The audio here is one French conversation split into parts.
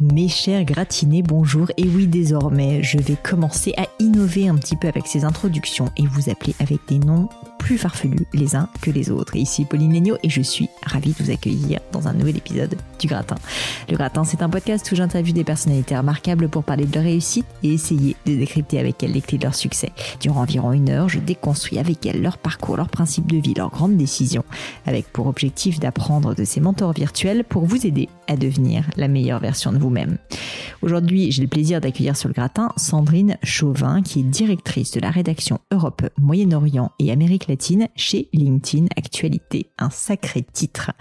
Mes chers gratinés, bonjour. Et oui, désormais, je vais commencer à innover un petit peu avec ces introductions et vous appeler avec des noms plus farfelus les uns que les autres. ici Pauline Legno et je suis ravie de vous accueillir dans un nouvel épisode du Gratin. Le Gratin, c'est un podcast où j'interviewe des personnalités remarquables pour parler de leur réussite et essayer de décrypter avec elles les clés de leur succès. Durant environ une heure, je déconstruis avec elles leur parcours, leurs principes de vie, leurs grandes décisions, avec pour objectif d'apprendre de ces mentors virtuels pour vous aider à devenir la meilleure version de vous-même. Aujourd'hui, j'ai le plaisir d'accueillir sur le gratin Sandrine Chauvin, qui est directrice de la rédaction Europe, Moyen-Orient et Amérique latine chez LinkedIn Actualité. Un sacré titre.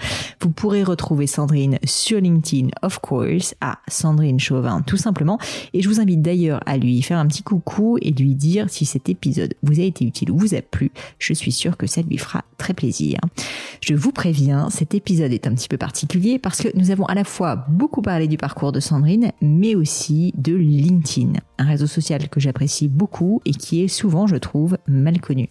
Vous pourrez retrouver Sandrine sur LinkedIn, of course, à Sandrine Chauvin, tout simplement. Et je vous invite d'ailleurs à lui faire un petit coucou et lui dire si cet épisode vous a été utile ou vous a plu. Je suis sûre que ça lui fera très plaisir. Je vous préviens, cet épisode est un petit peu particulier parce que nous avons à la fois beaucoup parlé du parcours de Sandrine, mais aussi de LinkedIn, un réseau social que j'apprécie beaucoup et qui est souvent, je trouve, mal connu.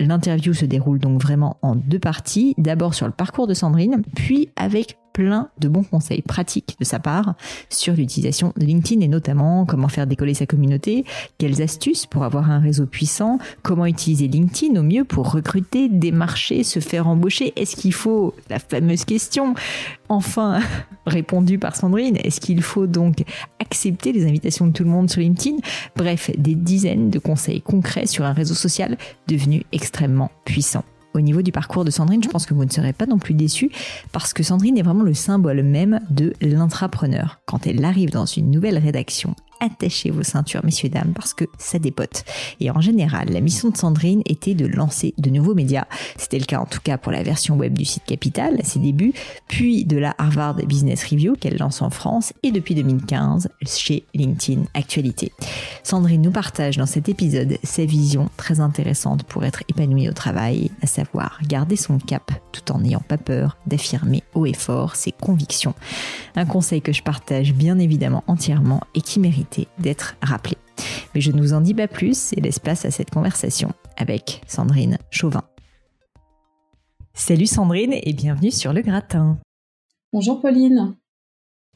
L'interview se déroule donc vraiment en deux parties, d'abord sur le parcours de Sandrine, puis avec plein de bons conseils pratiques de sa part sur l'utilisation de LinkedIn et notamment comment faire décoller sa communauté, quelles astuces pour avoir un réseau puissant, comment utiliser LinkedIn au mieux pour recruter, démarcher, se faire embaucher. Est-ce qu'il faut, la fameuse question, enfin répondue par Sandrine, est-ce qu'il faut donc accepter les invitations de tout le monde sur LinkedIn? Bref, des dizaines de conseils concrets sur un réseau social devenu extrêmement puissant au niveau du parcours de Sandrine, je pense que vous ne serez pas non plus déçus parce que Sandrine est vraiment le symbole même de l'intrapreneur. Quand elle arrive dans une nouvelle rédaction, attachez vos ceintures, messieurs, dames, parce que ça dépote. Et en général, la mission de Sandrine était de lancer de nouveaux médias. C'était le cas en tout cas pour la version web du site Capital à ses débuts, puis de la Harvard Business Review qu'elle lance en France et depuis 2015 chez LinkedIn Actualité. Sandrine nous partage dans cet épisode sa vision très intéressante pour être épanouie au travail, à savoir garder son cap tout en n'ayant pas peur d'affirmer haut et fort ses convictions. Un conseil que je partage bien évidemment entièrement et qui mérite d'être rappelé. Mais je ne vous en dis pas plus et laisse place à cette conversation avec Sandrine Chauvin. Salut Sandrine et bienvenue sur le gratin. Bonjour Pauline.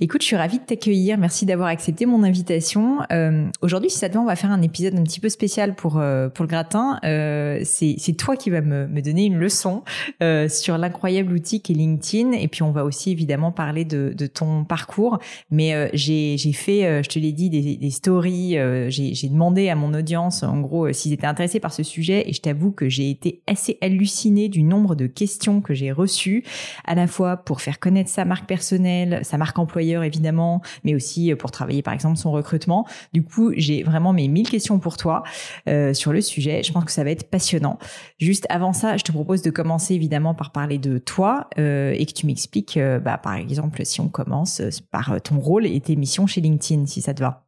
Écoute, je suis ravie de t'accueillir. Merci d'avoir accepté mon invitation. Euh, Aujourd'hui, si ça te va, on va faire un épisode un petit peu spécial pour euh, pour le gratin. Euh, c'est toi qui vas me, me donner une leçon euh, sur l'incroyable outil qu'est LinkedIn. Et puis, on va aussi évidemment parler de, de ton parcours. Mais euh, j'ai fait, euh, je te l'ai dit, des, des stories. j'ai demandé à mon audience, en gros, s'ils étaient intéressés par ce sujet. Et je t'avoue que j'ai été assez hallucinée du nombre de questions que j'ai reçues, à la fois pour faire connaître sa marque personnelle, sa marque employeur évidemment, mais aussi euh, pour travailler par exemple son recrutement. Du coup, j'ai vraiment mes mille questions pour toi euh, sur le sujet. Je pense que ça va être passionnant. Juste avant ça, je te propose de commencer évidemment par parler de toi euh, et que tu m'expliques, bah, par exemple, si on commence par ton rôle et tes missions chez LinkedIn, si ça te va.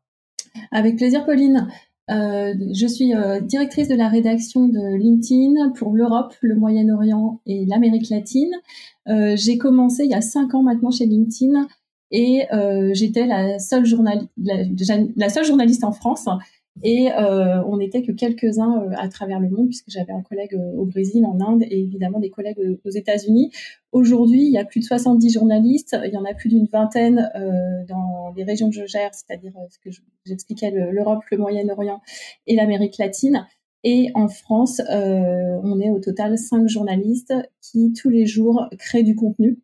Avec plaisir, Pauline. je suis directrice de la rédaction de LinkedIn pour l'Europe, le Moyen-Orient et l'Amérique latine. J'ai commencé il y a cinq ans maintenant chez LinkedIn et euh, j'étais la seule journaliste en France et euh, on n'était que quelques-uns euh, à travers le monde puisque j'avais un collègue au Brésil, en Inde et évidemment des collègues aux États-Unis. Aujourd'hui, il y a plus de 70 journalistes, il y en a plus d'une vingtaine dans les régions que je gère, c'est-à-dire ce que j'expliquais l'Europe, le Moyen-Orient et l'Amérique latine. Et en France, on est au total cinq journalistes qui tous les jours créent du contenu.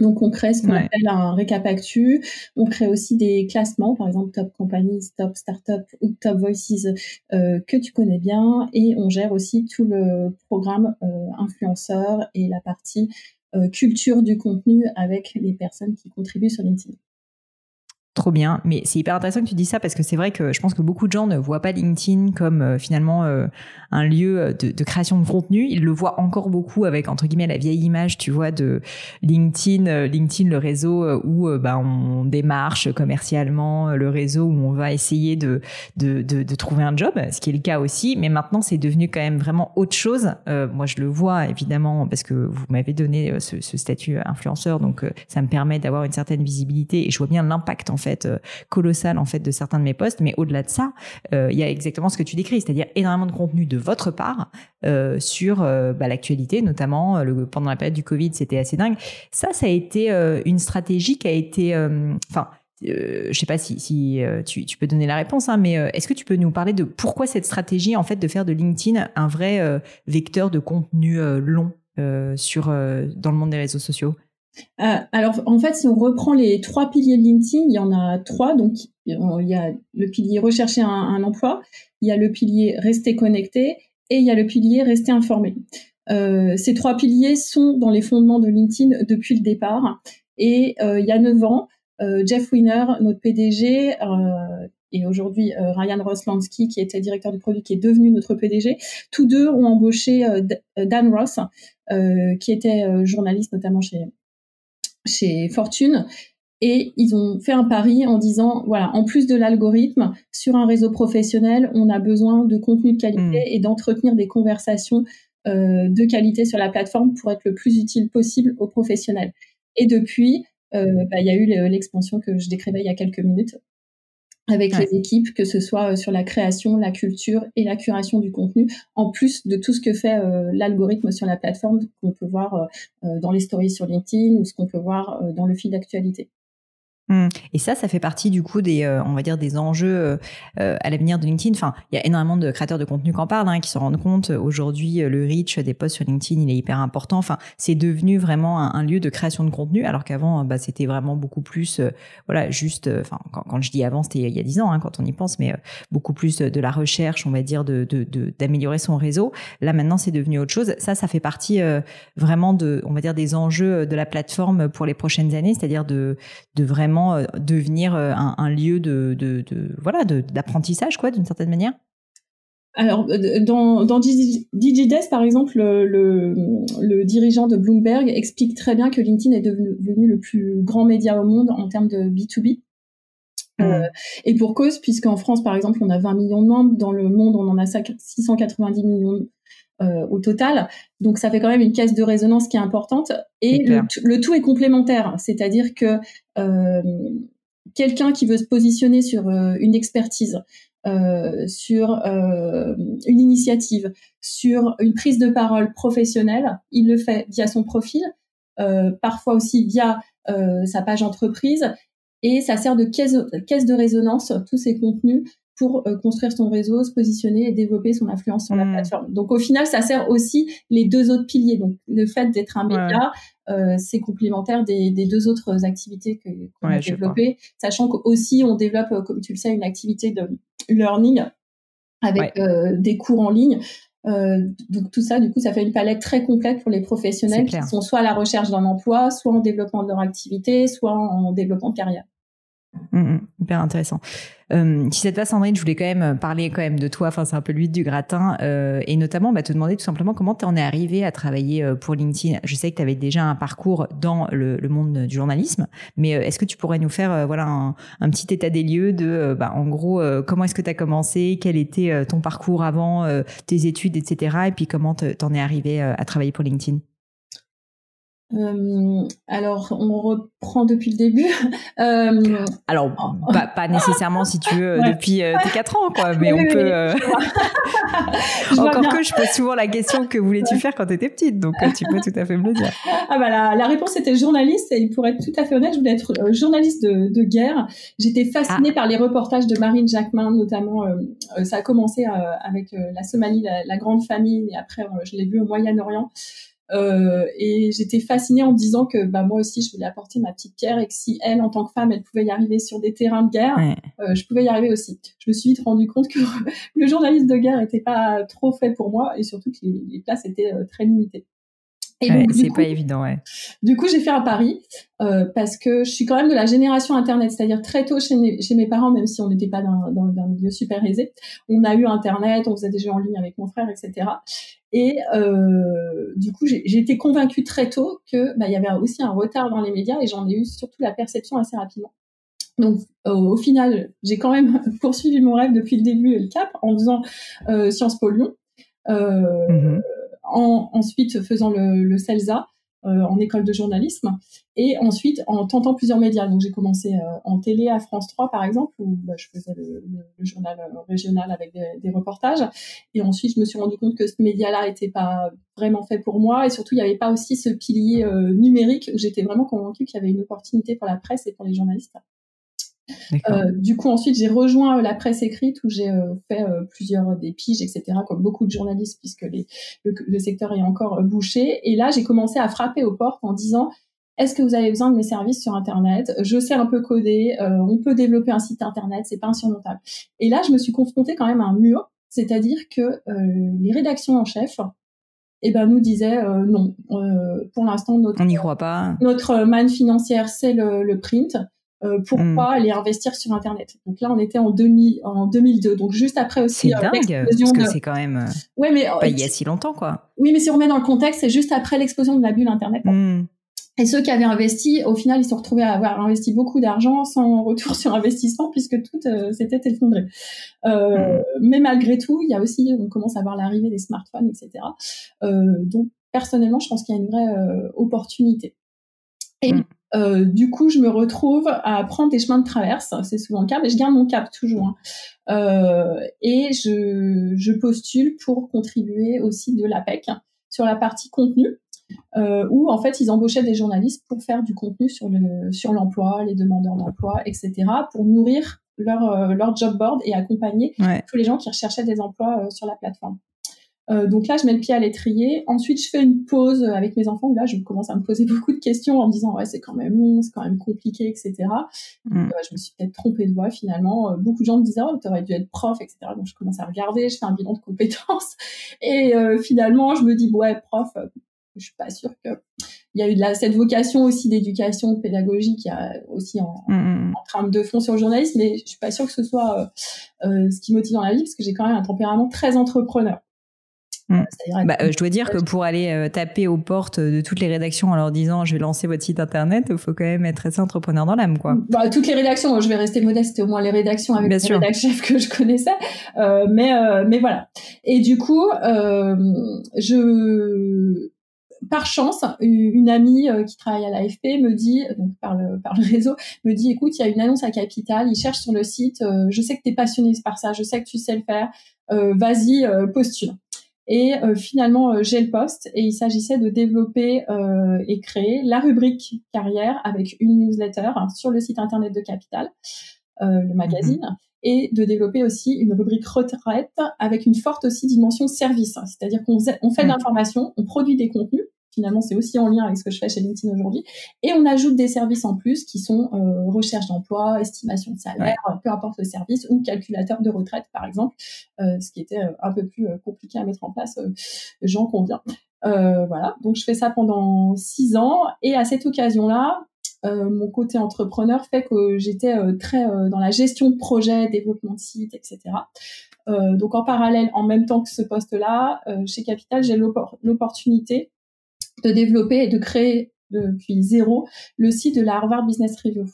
Donc on crée ce qu'on appelle un récap actu. On crée aussi des classements, par exemple Top Companies, Top Startup ou Top Voices euh, que tu connais bien. Et on gère aussi tout le programme euh, influenceur et la partie euh, culture du contenu avec les personnes qui contribuent sur LinkedIn. Trop bien, mais c'est hyper intéressant que tu dis ça parce que c'est vrai que je pense que beaucoup de gens ne voient pas LinkedIn comme euh, finalement euh, un lieu de, de, création de contenu. Ils le voient encore beaucoup avec entre guillemets la vieille image, tu vois, de LinkedIn, euh, LinkedIn le réseau où bah on démarche commercialement, le réseau où on va essayer de, de trouver un job, ce qui est le cas aussi. Mais maintenant c'est devenu quand même vraiment autre chose. moi je le vois évidemment parce que vous m'avez donné ce, statut influenceur, donc ça me permet d'avoir une certaine visibilité et je vois bien l'impact en fait euh, colossal en fait de certains de mes posts. Mais au-delà de ça, euh, il y a exactement ce que tu décris, c'est-à-dire énormément de contenu de votre part euh, sur bah, l'actualité, notamment pendant la période du Covid, c'était assez dingue. Ça, ça a été une stratégie qui a été, enfin. Euh, je sais pas si, tu, peux donner la réponse, hein, mais est-ce que tu peux nous parler de pourquoi cette stratégie en fait de faire de LinkedIn un vrai vecteur de contenu long sur dans le monde des réseaux sociaux? Euh, alors, en fait, si on reprend les trois piliers de LinkedIn, il y en a trois. Donc, il y a le pilier rechercher un, emploi, il y a le pilier rester connecté et il y a le pilier rester informé. Euh, ces trois piliers sont dans les fondements de LinkedIn depuis le départ. Et euh, il y a neuf ans, Jeff Winner, notre PDG, et aujourd'hui Ryan Roslansky, qui était directeur du produit, qui est devenu notre PDG, tous deux ont embauché Dan Ross, qui était journaliste notamment chez chez Fortune et ils ont fait un pari en disant voilà en plus de l'algorithme sur un réseau professionnel on a besoin de contenu de qualité hmm. et d'entretenir des conversations euh, de qualité sur la plateforme pour être le plus utile possible aux professionnels et depuis euh, bah, il y a eu l'expansion que je décrivais il y a quelques minutes avec les équipes, que ce soit euh, sur la création, la culture et la curation du contenu, en plus de tout ce que fait euh, l'algorithme sur la plateforme qu'on peut voir euh, dans les stories sur LinkedIn ou ce qu'on peut voir dans le fil d'actualité. Mmh. Et ça, ça fait partie du coup des, euh, on va dire, des enjeux euh, euh, à l'avenir de LinkedIn. Enfin, il y a énormément de créateurs de contenu qui en parlent, hein, qui se rendent compte. Aujourd'hui, le reach des posts sur LinkedIn, il est hyper important. Enfin, c'est devenu vraiment un, lieu de création de contenu, alors qu'avant, bah, c'était vraiment beaucoup plus, voilà, juste. Enfin, quand, je dis avant, c'était il y a dix ans, hein, quand on y pense, mais beaucoup plus de la recherche, on va dire, de d'améliorer son réseau. Là, maintenant, c'est devenu autre chose. Ça, ça fait partie vraiment de, on va dire, des enjeux de la plateforme pour les prochaines années, c'est-à-dire de, de vraiment euh, devenir euh, un, lieu de, voilà d'apprentissage quoi d'une certaine manière? Alors, euh, dans, dans DigiDesk, par exemple, le, dirigeant de Bloomberg explique très bien que LinkedIn est devenu, le plus grand média au monde en termes de B2B. Mmh. et pour cause, puisqu'en France, par exemple, on a 20 millions de membres, dans le monde, on en a 690 millions euh, au total. Donc ça fait quand même une caisse de résonance qui est importante. Et le, tout est complémentaire, c'est-à-dire que euh, quelqu'un qui veut se positionner sur euh, une expertise, sur une initiative, sur une prise de parole professionnelle, il le fait via son profil, parfois aussi via sa page entreprise, et ça sert de caisse, caisse de résonance, tous ces contenus, pour euh, construire son réseau, se positionner et développer son influence sur la hmm. plateforme. Donc au final, ça sert aussi les deux autres piliers. Donc le fait d'être un média, euh, c'est complémentaire des, des, deux autres activités que qu'on a développées, sachant qu'aussi on développe, euh, comme tu le sais, une activité de learning avec euh, des cours en ligne. Euh, donc tout ça, du coup, ça fait une palette très complète pour les professionnels qui sont soit à la recherche d'un emploi, soit en développement de leur activité, soit en développement de carrière. Mmh, hyper intéressant. Euh, si ça te va, Sandrine, je voulais quand même parler quand même de toi. Enfin, c'est un peu l'huile du gratin, euh, et notamment bah, te demander tout simplement comment tu en es arrivé à travailler euh, pour LinkedIn. Je sais que tu avais déjà un parcours dans le, monde du journalisme, mais euh, est-ce que tu pourrais nous faire euh, voilà un, un, petit état des lieux de, bah, en gros, comment est-ce que tu as commencé, quel était ton parcours avant tes études, etc., et puis comment t'en es arrivé à travailler pour LinkedIn? Euh, alors, on reprend depuis le début. Euh, alors, pas, nécessairement si tu veux depuis euh, tes 4 ans, quoi, mais on peut. Encore que je pose souvent la question que voulais-tu faire quand tu étais petite, donc tu peux tout à fait me le dire. Ah bah la, réponse était journaliste et pour être tout à fait honnête, je voulais être journaliste de, guerre. J'étais fascinée ah. par les reportages de Marine Jacquemin, notamment. ça a commencé avec la Somalie, la, la, grande famille, et après je l'ai vu au Moyen-Orient. Euh, et j'étais fascinée en me disant que bah, moi aussi, je voulais apporter ma petite pierre et que si elle, en tant que femme, elle pouvait y arriver sur des terrains de guerre, euh, je pouvais y arriver aussi. Je me suis vite rendu compte que le journaliste de guerre n'était pas trop fait pour moi et surtout que les, places étaient euh, très limitées. c'est pas évident, ouais. Du coup, j'ai fait un pari euh, parce que je suis quand même de la génération Internet, c'est-à-dire très tôt chez mes, chez mes parents, même si on n'était pas dans, dans, dans, un milieu super aisé, on a eu Internet, on faisait des jeux en ligne avec mon frère, etc. Et euh, du coup, j'ai été convaincue très tôt que bah, il y avait aussi un retard dans les médias et j'en ai eu surtout la perception assez rapidement. Donc, euh, au final, j'ai quand même poursuivi mon rêve depuis le début et le cap en faisant euh, Sciences Po Lyon, euh, mm-hmm. en, ensuite faisant le, le CELSA en école de journalisme et ensuite en tentant plusieurs médias. Donc j'ai commencé euh, en télé à France 3 par exemple où bah, je faisais le, journal euh, régional avec des, reportages et ensuite je me suis rendu compte que ce média-là était pas vraiment fait pour moi et surtout il n'y avait pas aussi ce pilier numérique où j'étais vraiment convaincue qu'il y avait une opportunité pour la presse et pour les journalistes. Euh, du coup, ensuite, j'ai rejoint euh, la presse écrite où j'ai euh, fait plusieurs des piges, etc., comme beaucoup de journalistes, puisque les, le, secteur est encore bouché. Et là, j'ai commencé à frapper aux portes en disant est-ce que vous avez besoin de mes services sur Internet? Je sais un peu coder, on peut développer un site Internet, c'est pas insurmontable. Et là, je me suis confrontée quand même à un mur, c'est-à-dire que les rédactions en chef, eh ben, nous disaient non. pour l'instant, notre on n'y croit pas. Notre manne financière, c'est le, le print. Euh, pourquoi hmm. aller investir sur Internet. Donc là, on était en, 2000, en 2002, donc juste après aussi. C'est euh, dingue, parce que c'est quand même. Euh, ouais, mais pas il y a si longtemps, quoi. Oui, mais si on remet dans le contexte, c'est juste après l'explosion de la bulle Internet. Hmm. Et ceux qui avaient investi, au final, ils se sont retrouvés à avoir investi beaucoup d'argent sans retour sur investissement puisque tout s'était effondré. Hmm. Mais malgré tout, il y a aussi, on commence à voir l'arrivée des smartphones, etc. donc personnellement, je pense qu'il y a une vraie opportunité. Et euh, du coup, je me retrouve à prendre des chemins de traverse, c'est souvent le cas, mais je garde mon cap toujours. Hein. Euh, et je, postule pour contribuer aussi de l'APEC sur la partie contenu, euh, où en fait ils embauchaient des journalistes pour faire du contenu sur le sur l'emploi, les demandeurs d'emploi, etc., pour nourrir leur leur job board et accompagner tous les gens qui recherchaient des emplois sur la plateforme. Euh, donc là, je mets le pied à l'étrier. Ensuite, je fais une pause avec mes enfants où là, je commence à me poser beaucoup de questions en me disant ouais, c'est quand même long, c'est quand même compliqué, etc. Mm. Euh, je me suis peut-être trompée de voie finalement. Euh, beaucoup de gens me disaient oh, aurais dû être prof, etc. Donc je commence à regarder, je fais un bilan de compétences et finalement, je me dis ouais, prof, je suis pas sûre que il y a eu de la, cette vocation aussi d'éducation pédagogique qui a aussi en, mm, mm, en, trame de fond sur le journalisme, mais je suis pas sûre que ce soit ce qui motive dans la vie parce que j'ai quand même un tempérament très entrepreneur. Mm. Bah, euh, je dois dire que pour aller euh, taper aux portes de toutes les rédactions en leur disant je vais lancer votre site internet, il faut quand même être assez entrepreneur dans l'âme, quoi. Bah, toutes les rédactions, je vais rester modeste, c'était au moins les rédactions avec les rédacteurs chefs que je connaissais, euh, mais mais voilà. Et du coup, je par chance, une amie qui travaille à l'AFP me dit, donc par le, par le réseau, me dit, écoute, il y a une annonce à Capital, ils cherchent sur le site, je sais que tu es passionné par ça, je sais que tu sais le faire, vas-y, postule. Et euh, finalement, euh, j'ai le poste et il s'agissait de développer euh, et créer la rubrique carrière avec une newsletter sur le site internet de Capital, le magazine, mhm. et de développer aussi une rubrique retraite avec une forte aussi dimension service. C'est-à-dire qu'on on fait de l'information, on produit des contenus, finalement c'est aussi en lien avec ce que je fais chez LinkedIn aujourd'hui. Et on ajoute des services en plus qui sont euh, recherche d'emploi, estimation de salaire, peu importe le service, ou calculateur de retraite par exemple, euh, ce qui était euh, un peu plus compliqué à mettre en place, j'en conviens. voilà, donc je fais ça pendant six ans et à cette occasion-là, mon côté entrepreneur fait que j'étais très dans la gestion de projet, développement de site, etc. donc en parallèle, en même temps que ce poste-là, chez Capital, j'ai l'opportunité de développer et de créer depuis zéro le site de la Harvard Business Review.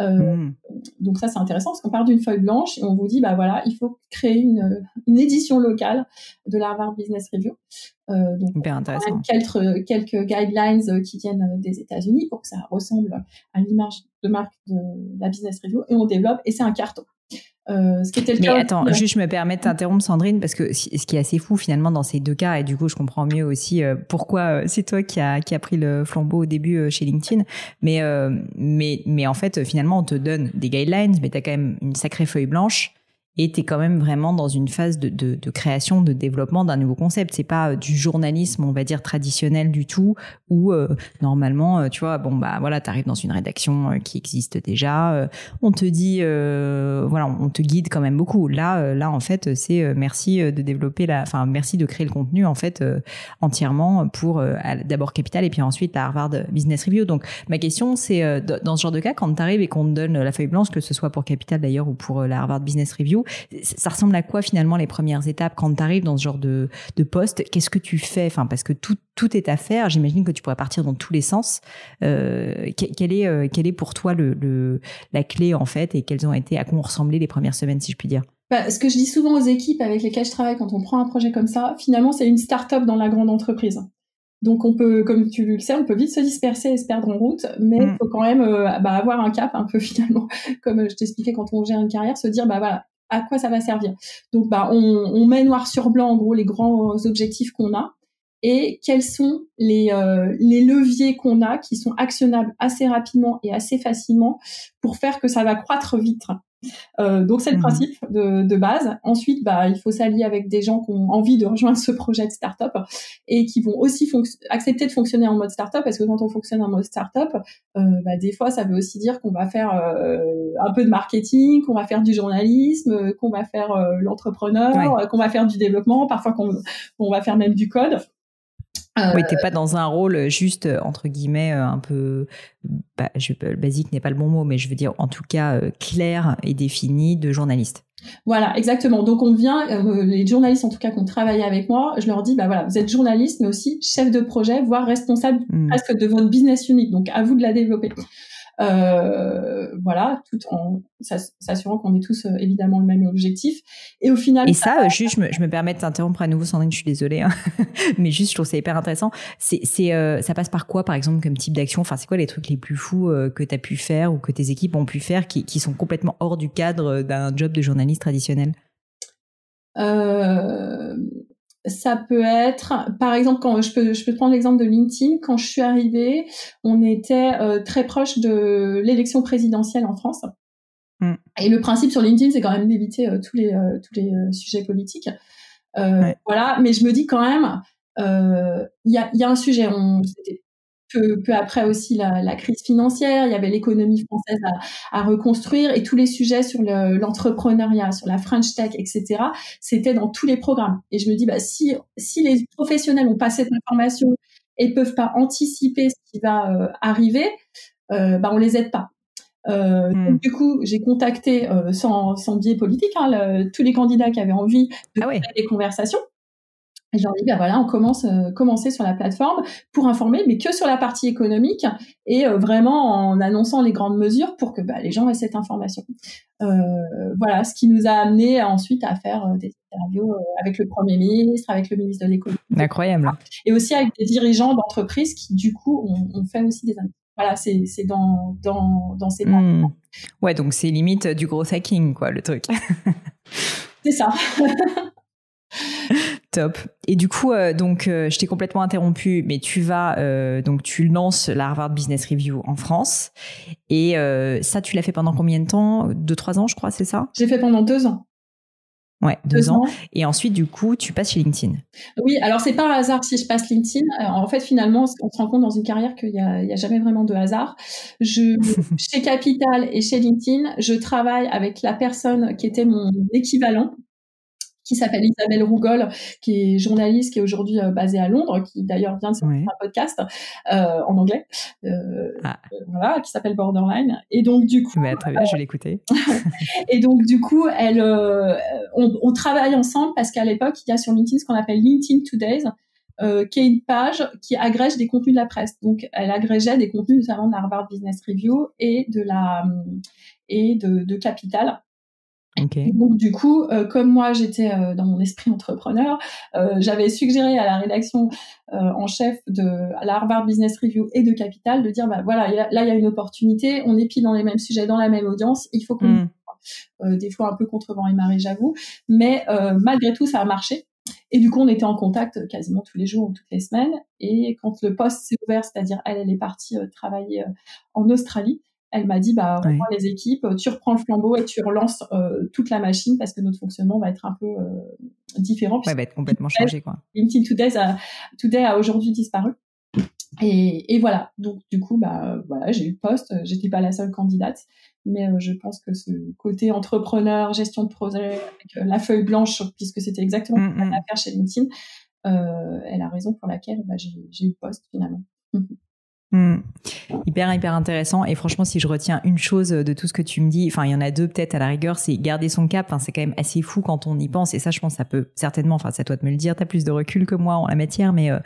Mmh. Donc ça c'est intéressant parce qu'on part d'une feuille blanche et on vous dit bah voilà il faut créer une, une édition locale de l'Harvard Business Review. donc intéressant. Quelques, quelques guidelines qui viennent des États-Unis pour que ça ressemble à l'image de marque de la Business Review et on développe et c'est un carton. Euh, ce qui était le Mais attends, juste je me permets de t'interrompre Sandrine parce que ce qui est assez fou finalement dans ces deux cas et du coup je comprends mieux aussi euh, pourquoi euh, c'est toi qui a qui a pris le flambeau au début chez LinkedIn. Mais mais mais en fait finalement on te donne des guidelines, mais tu as quand même une sacrée feuille blanche et tu es quand même vraiment dans une phase de, de, création, de développement d'un nouveau concept. C'est pas euh, du journalisme, on va dire, traditionnel du tout, où euh, normalement, euh, tu vois, bon, bah voilà, tu arrives dans une rédaction qui existe déjà, on te dit, voilà, on te guide quand même beaucoup. Là, là en fait, c'est merci de développer la, enfin, merci de créer le contenu, en fait, entièrement pour d'abord Capital et puis ensuite la Harvard Business Review. Donc, ma question, c'est dans ce genre de cas, quand tu arrives et qu'on te donne la feuille blanche, que ce soit pour Capital d'ailleurs ou pour la Harvard Business Review, ça ressemble à quoi finalement les premières étapes quand tu arrives dans ce genre de, de poste? Qu'est-ce que tu fais? Enfin, parce que tout, tout est à faire. J'imagine que tu pourrais partir dans tous les sens. Euh, quelle est, euh, quelle est pour toi le, le, la clé en fait et quelles ont été à quoi ont ressemblé les premières semaines, si je puis dire? Bah, ce que je dis souvent aux équipes avec lesquelles je travaille quand on prend un projet comme ça, finalement, c'est une start-up dans la grande entreprise. Donc on peut, comme tu le sais, on peut vite se disperser et se perdre en route, mais il mm. faut quand même euh, bah, avoir un cap un peu finalement, comme je t'expliquais quand on gère une carrière, se dire bah voilà, à quoi ça va servir. Donc, bah, on, met noir sur blanc, en gros, les grands objectifs qu'on a et quels sont les, euh, les leviers qu'on a qui sont actionnables assez rapidement et assez facilement pour faire que ça va croître vite. Euh, donc c'est le mmh principe de, de, base. Ensuite, bah, il faut s'allier avec des gens qui ont envie de rejoindre ce projet de startup et qui vont aussi accepter de fonctionner en mode startup parce que quand on fonctionne en mode startup, euh, bah, des fois ça veut aussi dire qu'on va faire euh, un peu de marketing, qu'on va faire du journalisme, qu'on va faire l'entrepreneur, qu'on va faire du développement, parfois qu'on on va faire même du code. Euh, oui, t'es pas dans un rôle euh, juste euh, entre guillemets un peu bah, je, basique n'est pas le bon mot, mais je veux dire en tout cas clair et défini de journaliste. Voilà, exactement. Donc on vient, les journalistes en tout cas qui ont travaillé avec moi, je leur dis bah voilà, vous êtes journaliste mais aussi chef de projet, voire responsable hmm. presque de votre business unit. Donc à vous de la développer. Euh, voilà, tout en s'assurant qu'on est tous euh, évidemment le même objectif. Et au final. Et ça, euh, juste, je me, je me, permets de t'interrompre à nouveau, Sandrine, je suis désolée, hein. mais juste, je trouve ça hyper intéressant. C'est, c'est, ça passe par quoi, par exemple, comme type d'action? Enfin, c'est quoi les trucs les plus fous que tu as pu faire ou que tes équipes ont pu faire qui, qui sont complètement hors du cadre d'un job de journaliste traditionnel? Euh, ça peut être, par exemple, quand je peux, je peux prendre l'exemple de LinkedIn. Quand je suis arrivée, on était euh, très proche de l'élection présidentielle en France. Mm. Et le principe sur LinkedIn, c'est quand même d'éviter euh, tous les euh, tous les sujets politiques. Voilà, mais je me dis quand même, il y a, y a un sujet. On, peu, peu après aussi la, la, crise financière, il y avait l'économie française à, à, reconstruire et tous les sujets sur l'entrepreneuriat, sur la French Tech, etc. C'était dans tous les programmes. Et je me dis, bah, si, si les professionnels ont pas cette information et peuvent pas anticiper ce qui va euh, arriver, euh, bah, on les aide pas. Euh, hmm. donc, du coup, j'ai contacté euh, sans, sans biais politique hein, tous les candidats qui avaient envie de ah faire des conversations. Et je leur dis, ben voilà, on commence, euh, commencer sur la plateforme pour informer, mais que sur la partie économique et euh, vraiment en annonçant les grandes mesures pour que bah, les gens aient cette information. Euh, voilà, ce qui nous a amené ensuite à faire des interviews avec le Premier ministre, avec le ministre de l'économie. Incroyable. Et aussi avec des dirigeants d'entreprises qui, du coup, ont, fait aussi des voilà, c'est dans, dans, dans ces mmh. Ouais, donc c'est limite du gros hacking, quoi, le truc. c'est ça. Top. Et du coup, euh, donc, euh, je t'ai complètement interrompu, mais tu vas, euh, donc, tu lances la Harvard Business Review en France. Et ça, tu l'as fait pendant combien de temps? Deux, trois ans, je crois, c'est ça? J'ai fait pendant deux ans. Ouais, deux, ans. Et ensuite, du coup, tu passes chez LinkedIn. Oui, alors c'est pas un hasard si je passe LinkedIn. en fait, finalement, on se rend compte dans une carrière qu'il y a, a jamais vraiment de hasard. Je, chez Capital et chez LinkedIn, je travaille avec la personne qui était mon équivalent qui s'appelle Isabelle Rougol, qui est journaliste, qui est aujourd'hui euh, basée à Londres, qui d'ailleurs vient de sortir un podcast euh, en anglais, euh, ah. euh, voilà, qui s'appelle Borderline. Et donc du coup, Mais très bien, je vais l'écouter. et donc du coup, elle, on, on, travaille ensemble parce qu'à l'époque, il y a sur LinkedIn ce qu'on appelle LinkedIn Todays. qui est une page qui agrège des contenus de la presse. Donc, elle agrégeait des contenus notamment de la Harvard Business Review et de la et de, de Capital. Donc du coup, euh, comme moi j'étais euh, dans mon esprit entrepreneur, euh, j'avais suggéré à la rédaction en chef de la Harvard Business Review et de Capital de dire bah voilà là il y a une opportunité, on est pile dans les mêmes sujets, dans la même audience, il faut qu'on mm. des fois un peu contre vent et marée j'avoue, mais malgré tout ça a marché. Et du coup, on était en contact quasiment tous les jours ou toutes les semaines. Et quand le poste s'est ouvert, c'est-à-dire elle, elle est partie travailler en Australie, elle m'a dit bah reprends les équipes, tu reprends le flambeau et tu relances euh, toute la machine parce que notre fonctionnement va être un peu euh, différent. Ouais, va être complètement changé quoi. LinkedIn Today a, Today a aujourd'hui disparu. Et, et, voilà. Donc du coup bah voilà, j'ai eu le poste. J'étais pas la seule candidate, mais euh, je pense que ce côté entrepreneur, gestion de projet, la feuille blanche, puisque c'était exactement ce qu'on a faire chez LinkedIn, est la raison pour laquelle bah, j'ai eu le poste finalement. Hmm. Hyper, hyper intéressant. Et franchement, si je retiens une chose de tout ce que tu me dis, enfin, il y en a deux peut-être à la rigueur, c'est garder son cap. Enfin, c'est quand même assez fou quand on y pense. Et ça, je pense, ça peut certainement, enfin, c'est à toi de me le dire, tu as plus de recul que moi en la matière, mais euh,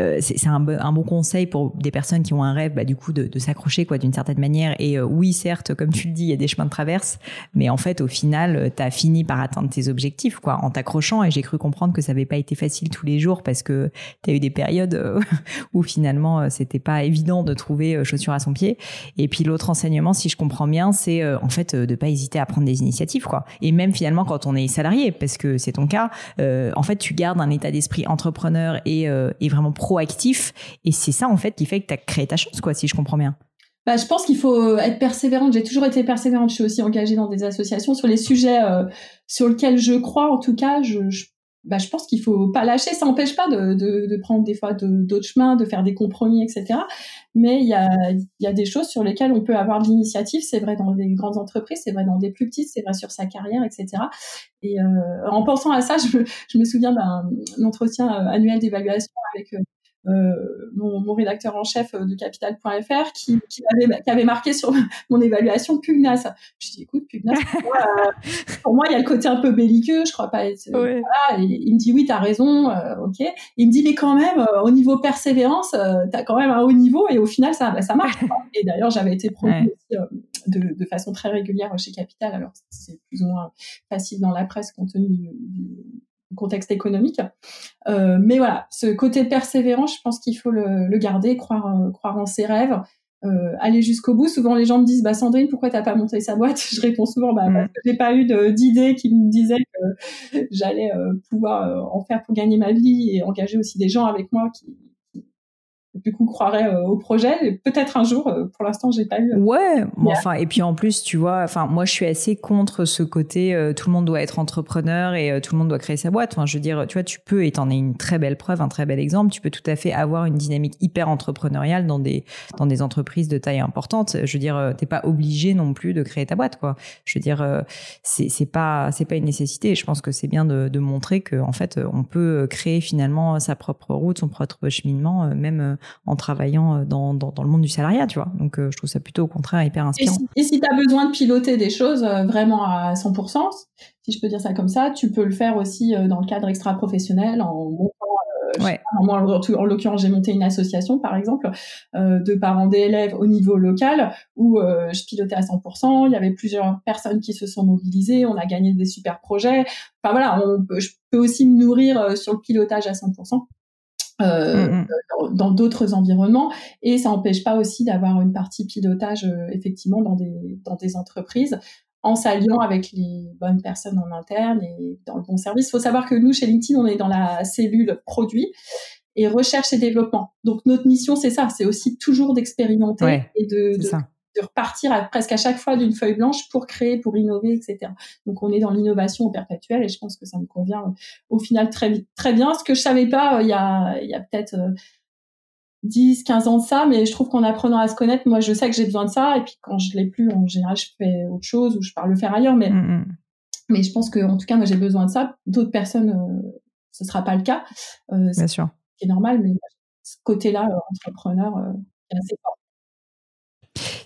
euh c'est un, bon conseil pour des personnes qui ont un rêve, bah, du coup, de, s'accrocher, quoi, d'une certaine manière. Et euh, oui, certes, comme tu le dis, il y a des chemins de traverse, mais en fait, au final, euh, tu as fini par atteindre tes objectifs, quoi, en t'accrochant. Et j'ai cru comprendre que ça n'avait pas été facile tous les jours parce que tu as eu des périodes où finalement, c'était pas évident de trouver euh, chaussures à son pied. Et puis l'autre enseignement, si je comprends bien, c'est euh, en fait euh, de pas hésiter à prendre des initiatives, quoi. Et même finalement quand on est salarié, parce que c'est ton cas, en fait tu gardes un état d'esprit entrepreneur et, et vraiment proactif. Et c'est ça en fait qui fait que tu as créé ta chance, quoi, si je comprends bien. Bah, je pense qu'il faut être persévérante. J'ai toujours été persévérante. Je suis aussi engagée dans des associations sur les sujets sur lesquels je crois. En tout cas, je, je bah, je pense qu'il faut pas lâcher. Ça n'empêche pas de, de, de, prendre des fois d'autres chemins, de faire des compromis, etc. Mais il y a, y a des choses sur lesquelles on peut avoir de l'initiative. C'est vrai dans des grandes entreprises, c'est vrai dans des plus petites, c'est vrai sur sa carrière, etc. Et euh, en pensant à ça, je, je me souviens d'un entretien euh, annuel d'évaluation avec euh, euh, mon, mon, rédacteur en chef de capital.fr qui, qui, avait, qui avait marqué sur mon évaluation pugnace. Je dis écoute pugnace pour moi, il y a le côté un peu belliqueux, je crois pas être voilà, et il me dit oui, tu as raison, euh, OK. Il me dit mais quand même euh, au niveau persévérance, tu as quand même un haut niveau et au final ça bah, ça marche. et d'ailleurs, j'avais été promu aussi de, de, façon très régulière chez Capital alors c'est plus ou moins facile dans la presse compte tenu du, contexte économique. Euh, mais voilà, ce côté persévérant, je pense qu'il faut le, le, garder, croire, euh, croire en ses rêves, euh, aller jusqu'au bout. Souvent, les gens me disent, bah Sandrine, pourquoi t'as pas monté sa boîte? Je réponds souvent, bah, que j'ai pas eu d'idée qui me disait que j'allais euh, pouvoir euh, en faire pour gagner ma vie et engager aussi des gens avec moi qui, du coup croirait euh, au projet. Peut-être un jour. Euh, pour l'instant, j'ai pas eu. Euh, ouais. enfin, et puis en plus, tu vois, enfin, moi, je suis assez contre ce côté. tout le monde doit être entrepreneur et tout le monde doit créer sa boîte. Enfin, je veux dire, tu vois, tu peux et t'en es une très belle preuve, un très bel exemple. Tu peux tout à fait avoir une dynamique hyper entrepreneuriale dans des dans des entreprises de taille importante. Je veux dire, t'es pas obligé non plus de créer ta boîte, quoi. Je veux dire, c'est c'est pas c'est pas une nécessité. Je pense que c'est bien de, de montrer que en fait, on peut créer finalement sa propre route, son propre cheminement, même en travaillant euh, dans, dans, dans, le monde du salariat, tu vois. Donc, euh, je trouve ça plutôt au contraire hyper inspirant. Et si tu as besoin de piloter des choses euh, vraiment à 100%, si je peux dire ça comme ça, tu peux le faire aussi dans le cadre extra-professionnel en montant Ouais. Moi, en, l'occurrence, j'ai monté une association, par exemple, euh, de parents d'élèves au niveau local, où euh, je pilotais à 100%. Il y avait plusieurs personnes qui se sont mobilisées. On a gagné des super projets. Enfin voilà, on je peux aussi me nourrir sur le pilotage à 100%. Euh, mm, mm. dans d'autres environnements et ça n'empêche pas aussi d'avoir une partie pilotage euh, effectivement dans des dans des entreprises en s'alliant avec les bonnes personnes en interne et dans le bon service. Il faut savoir que nous chez LinkedIn on est dans la cellule produit et recherche et développement. Donc notre mission c'est ça, c'est aussi toujours d'expérimenter et de, de, de repartir à, presque à chaque fois d'une feuille blanche pour créer, pour innover, etc. Donc on est dans l'innovation perpétuelle et je pense que ça me convient euh, au final très très bien. Ce que je savais pas euh, il y a, il y a peut-être 10, euh, 15 ans de ça, mais je trouve qu'en apprenant à se connaître, moi je sais que j'ai besoin de ça et puis quand je l'ai plus, en général je fais autre chose ou je pars le faire ailleurs, mais mm, mm. mais je pense que en tout cas moi j'ai besoin de ça. D'autres personnes, euh, ce sera pas le cas. Bien sûr. C'est normal, mais ce côté-là, entrepreneur, c'est assez fort.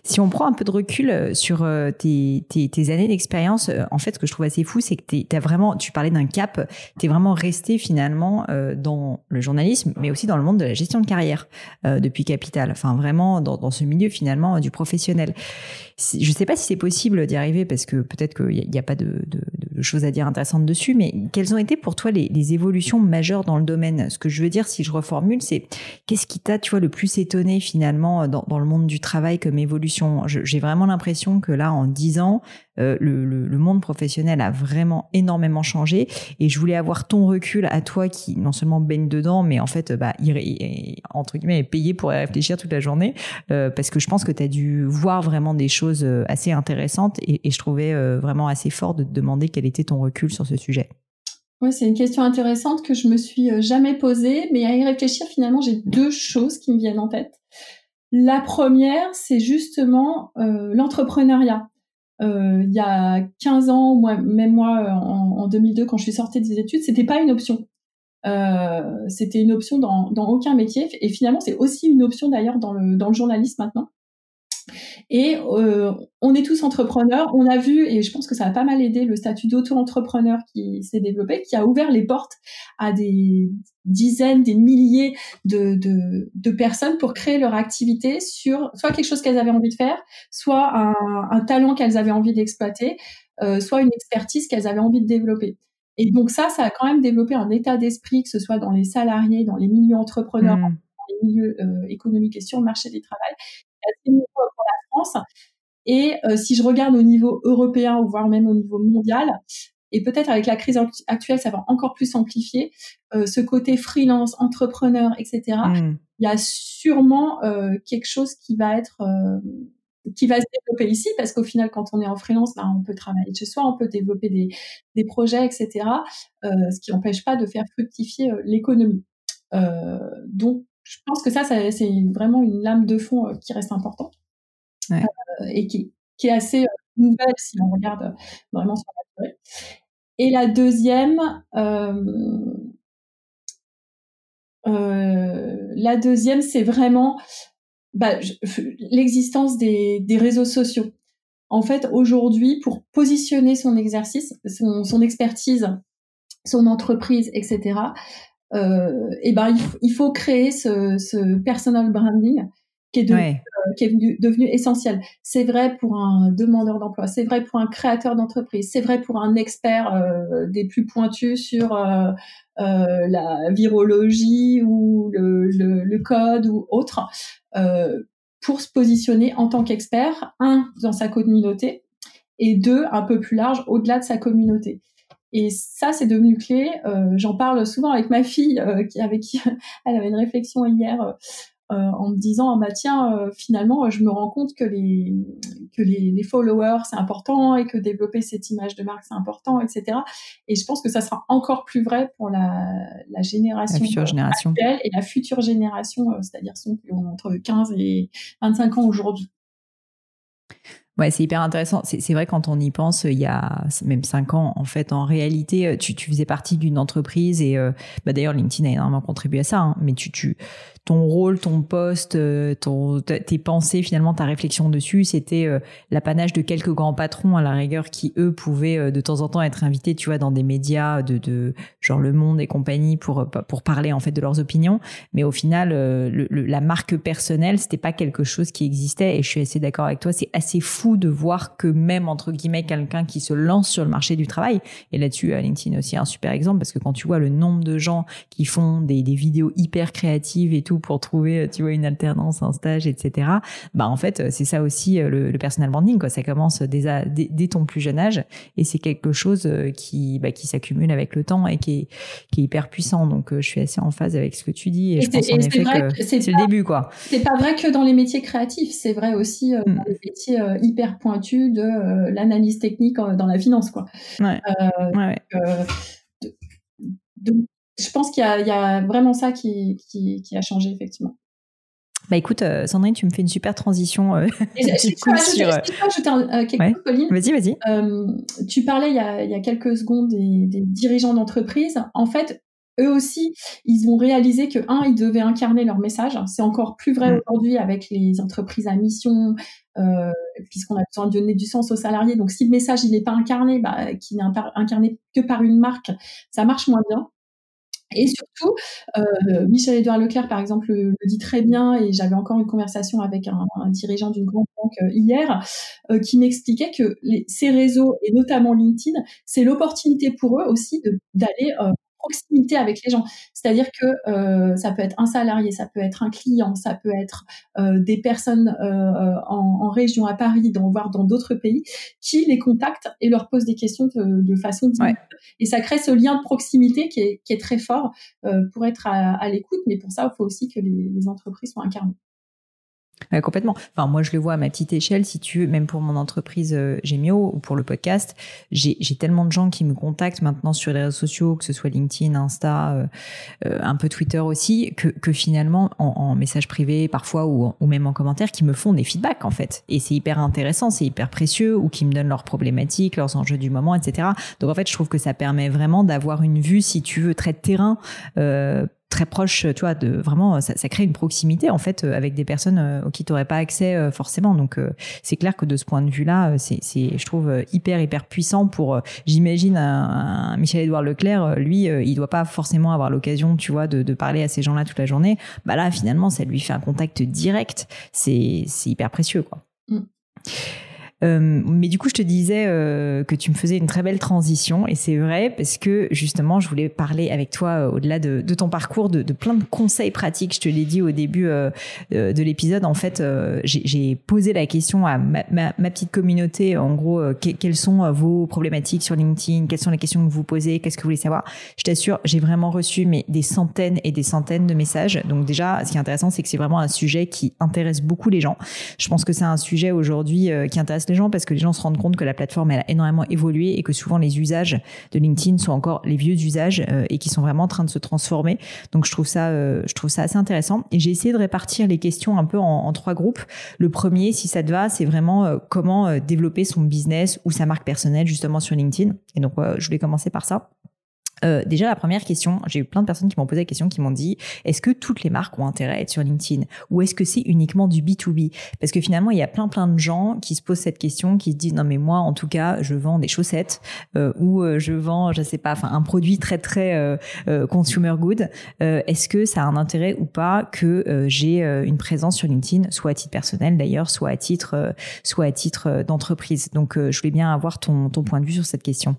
Si on prend un peu de recul euh, sur euh, tes, années d'expérience, euh, en fait, ce que je trouve assez fou, c'est que tu as vraiment, tu parlais d'un cap, tu es vraiment resté finalement dans le journalisme, mais aussi dans le monde de la gestion de carrière depuis Capital. Enfin, vraiment dans, ce milieu finalement du professionnel. Je ne sais pas si c'est possible d'y arriver parce que peut-être qu'il n'y a, pas de, choses à dire intéressantes dessus, mais quelles ont été pour toi les, évolutions majeures dans le domaine? Ce que je veux dire, si je reformule, c'est qu'est-ce qui t'a, tu vois, le plus étonné finalement dans le monde du travail comme évolution J'ai vraiment l'impression que là, en dix ans, euh, le, monde professionnel a vraiment énormément changé et je voulais avoir ton recul à toi qui non seulement baigne dedans mais en fait bah entre guillemets est payé pour y réfléchir toute la journée euh, parce que je pense que tu as dû voir vraiment des choses euh, assez intéressantes et, et je trouvais vraiment assez fort de te demander quel était ton recul sur ce sujet. Oui, c'est une question intéressante que je me suis jamais posée, mais à y réfléchir, finalement, j'ai deux choses qui me viennent en tête. La première, c'est justement euh, l'entrepreneuriat. Euh, il y a 15 ans, moi, même moi, en, en 2002, quand je suis sortie des études, c'était pas une option. Euh, c'était une option dans, aucun métier. Et finalement, c'est aussi une option d'ailleurs dans le, dans le journalisme maintenant. Et euh, on est tous entrepreneurs. On a vu, et je pense que ça a pas mal aidé, le statut d'auto-entrepreneur qui s'est développé, qui a ouvert les portes à des dizaines, des milliers de, de, de personnes pour créer leur activité sur soit quelque chose qu'elles avaient envie de faire, soit un, un talent qu'elles avaient envie d'exploiter, euh, soit une expertise qu'elles avaient envie de développer. Et donc ça, ça a quand même développé un état d'esprit, que ce soit dans les salariés, dans les milieux entrepreneurs, mmh. dans les milieux euh, économiques et sur le marché du travail, assez France. Et euh, si je regarde au niveau européen ou voire même au niveau mondial, et peut-être avec la crise actuelle, ça va encore plus amplifier euh, ce côté freelance, entrepreneur, etc. Hmm. Il y a sûrement euh, quelque chose qui va être qui va se développer ici parce qu'au final, quand on est en freelance, ben, on peut travailler chez soi, on peut développer des, des projets, etc. Ce qui n'empêche pas de faire fructifier l'économie. donc, je pense que ça, ça c'est vraiment une lame de fond qui reste importante euh, et qui, qui, est assez euh, nouvelle si on regarde vraiment sur la durée. Et la deuxième, la deuxième, c'est vraiment bah, l'existence des, des, réseaux sociaux. En fait, aujourd'hui, pour positionner son exercice, son, expertise, son entreprise, etc., euh, et ben il, faut créer ce, ce, personal branding qui est, devenu, euh, qui est devenu essentiel. C'est vrai pour un demandeur d'emploi, c'est vrai pour un créateur d'entreprise, c'est vrai pour un expert euh, des plus pointus sur euh, euh la virologie ou le, le, le, code ou autre, pour se positionner en tant qu'expert, un, dans sa communauté, et deux, un peu plus large, au-delà de sa communauté. Et ça, c'est devenu clé. Euh, J'en parle souvent avec ma fille, euh, qui, avec qui elle avait une réflexion hier euh, euh en me disant, ah bah tiens, euh, finalement, je me rends compte que les que les, les followers c'est important et que développer cette image de marque c'est important, etc. Et je pense que ça sera encore plus vrai pour la, la génération, la génération actuelle et la future génération, c'est-à-dire ceux qui ont entre 15 et 25 ans aujourd'hui. Ouais, c'est hyper intéressant. C'est vrai quand on y pense, il y a même cinq ans, en fait, en réalité, tu, tu faisais partie d'une entreprise et euh, bah d'ailleurs LinkedIn a énormément contribué à ça. Hein, mais tu, tu, ton rôle, ton poste, euh, ton, tes pensées, finalement, ta réflexion dessus, c'était euh, l'apanage de quelques grands patrons à la rigueur qui eux pouvaient euh, de temps en temps être invités, tu vois, dans des médias de, de genre Le Monde et compagnie pour pour parler en fait de leurs opinions. Mais au final, le, la marque personnelle, c'était pas quelque chose qui existait. Et je suis assez d'accord avec toi. C'est assez fou de voir que même entre guillemets quelqu'un qui se lance sur le marché du travail. Et là-dessus, LinkedIn aussi un super exemple parce que quand tu vois le nombre de gens qui font des, des vidéos hyper créatives et tout pour trouver, tu vois, une alternance, un stage, etc. Bah en fait, c'est ça aussi euh, le, le, personal branding, quoi. Ça commence dès, dès, ton plus jeune âge et c'est quelque chose euh, qui, bah, qui s'accumule avec le temps et qui est, qui est hyper puissant. Donc, euh, je suis assez en phase avec ce que tu dis et, je pense en effet que, c'est le début, quoi. C'est pas vrai que dans les métiers créatifs, c'est vrai aussi mm. dans les métiers hyper pointus de l'analyse technique dans la finance, quoi. Ouais. ouais, je pense qu'il y, y, a vraiment ça qui, qui, qui, a changé, effectivement. Bah écoute, euh, Sandrine, tu me fais une super transition. Euh, je, peux ajouter, euh, quelque chose, Pauline. Vas-y, vas-y. Euh, tu parlais il y, a, il y a quelques secondes des, des dirigeants d'entreprise. En fait, eux aussi, ils ont réalisé que un, ils devaient incarner leur message. C'est encore plus vrai mm. aujourd'hui avec les entreprises à mission, puisqu'on a besoin de donner du sens aux salariés. Donc si le message il n'est pas incarné, bah, qu'il n'est incarné que par une marque, ça marche moins bien. Et surtout, euh, Michel-Édouard Leclerc, par exemple, le, dit très bien, et j'avais encore une conversation avec un, dirigeant d'une grande banque euh, hier, euh, qui m'expliquait que ces réseaux, et notamment LinkedIn, c'est l'opportunité pour eux aussi d'aller proximité avec les gens. C'est-à-dire que euh, ça peut être un salarié, ça peut être un client, ça peut être euh, des personnes euh, en, en, région à Paris, dans, voire dans d'autres pays, qui les contactent et leur posent des questions de, de façon directe. Et ça crée ce lien de proximité qui est, qui est très fort euh, pour être à, à l'écoute, mais pour ça, il faut aussi que les, les entreprises soient incarnées complètement. Enfin, moi, je le vois à ma petite échelle, si tu veux, même pour mon entreprise euh, Gemio ou pour le podcast, j'ai tellement de gens qui me contactent maintenant sur les réseaux sociaux, que ce soit LinkedIn, Insta, euh, euh, un peu Twitter aussi, que, que finalement, en, en, message privé parfois ou, ou, même en commentaire, qui me font des feedbacks en fait. Et c'est hyper intéressant, c'est hyper précieux, ou qui me donnent leurs problématiques, leurs enjeux du moment, etc. Donc en fait, je trouve que ça permet vraiment d'avoir une vue, si tu veux, très terrain. Très proche, tu vois, de vraiment, ça, crée une proximité en fait euh, avec des personnes euh, auxquelles tu n'aurais pas accès euh, forcément. Donc c'est clair que de ce point de vue-là, c'est, je trouve hyper hyper puissant pour, j'imagine un, Michel-Édouard Leclerc, lui, il doit pas forcément avoir l'occasion, tu vois, de, parler à ces gens-là toute la journée. Bah là, finalement, ça lui fait un contact direct. C'est, c'est hyper précieux, quoi. Mm. Euh, mais du coup, je te disais euh, que tu me faisais une très belle transition, et c'est vrai parce que justement, je voulais parler avec toi euh, au-delà de, ton parcours, de, plein de conseils pratiques. Je te l'ai dit au début de l'épisode. En fait, j'ai posé la question à ma, petite communauté. En gros, quelles sont vos problématiques sur LinkedIn? Quelles sont les questions que vous posez? Qu'est-ce que vous voulez savoir? Je t'assure, j'ai vraiment reçu des centaines et des centaines de messages. Donc déjà, ce qui est intéressant, c'est que c'est vraiment un sujet qui intéresse beaucoup les gens. Je pense que c'est un sujet aujourd'hui qui intéresse gens parce que les gens se rendent compte que la plateforme elle a énormément évolué et que souvent les usages de LinkedIn sont encore les vieux usages euh, et qui sont vraiment en train de se transformer. Donc je trouve ça, euh, je trouve ça assez intéressant. Et j'ai essayé de répartir les questions un peu en, en trois groupes. Le premier, si ça te va, c'est vraiment euh, comment développer son business ou sa marque personnelle justement sur LinkedIn. Et donc je voulais commencer par ça. Euh, déjà, la première question, j'ai eu plein de personnes qui m'ont posé la question, qui m'ont dit, est-ce que toutes les marques ont intérêt à être sur LinkedIn? Ou est-ce que c'est uniquement du B2B Parce que finalement, il y a plein plein de gens qui se posent cette question, qui se disent, non mais moi, en tout cas, je vends des chaussettes euh, ou euh, je vends, je sais pas, enfin un produit très très euh, consumer good. est-ce que ça a un intérêt ou pas que j'ai une présence sur LinkedIn, soit à titre personnel d'ailleurs, soit à titre, soit à titre d'entreprise? Donc, je voulais bien avoir ton, ton point de vue sur cette question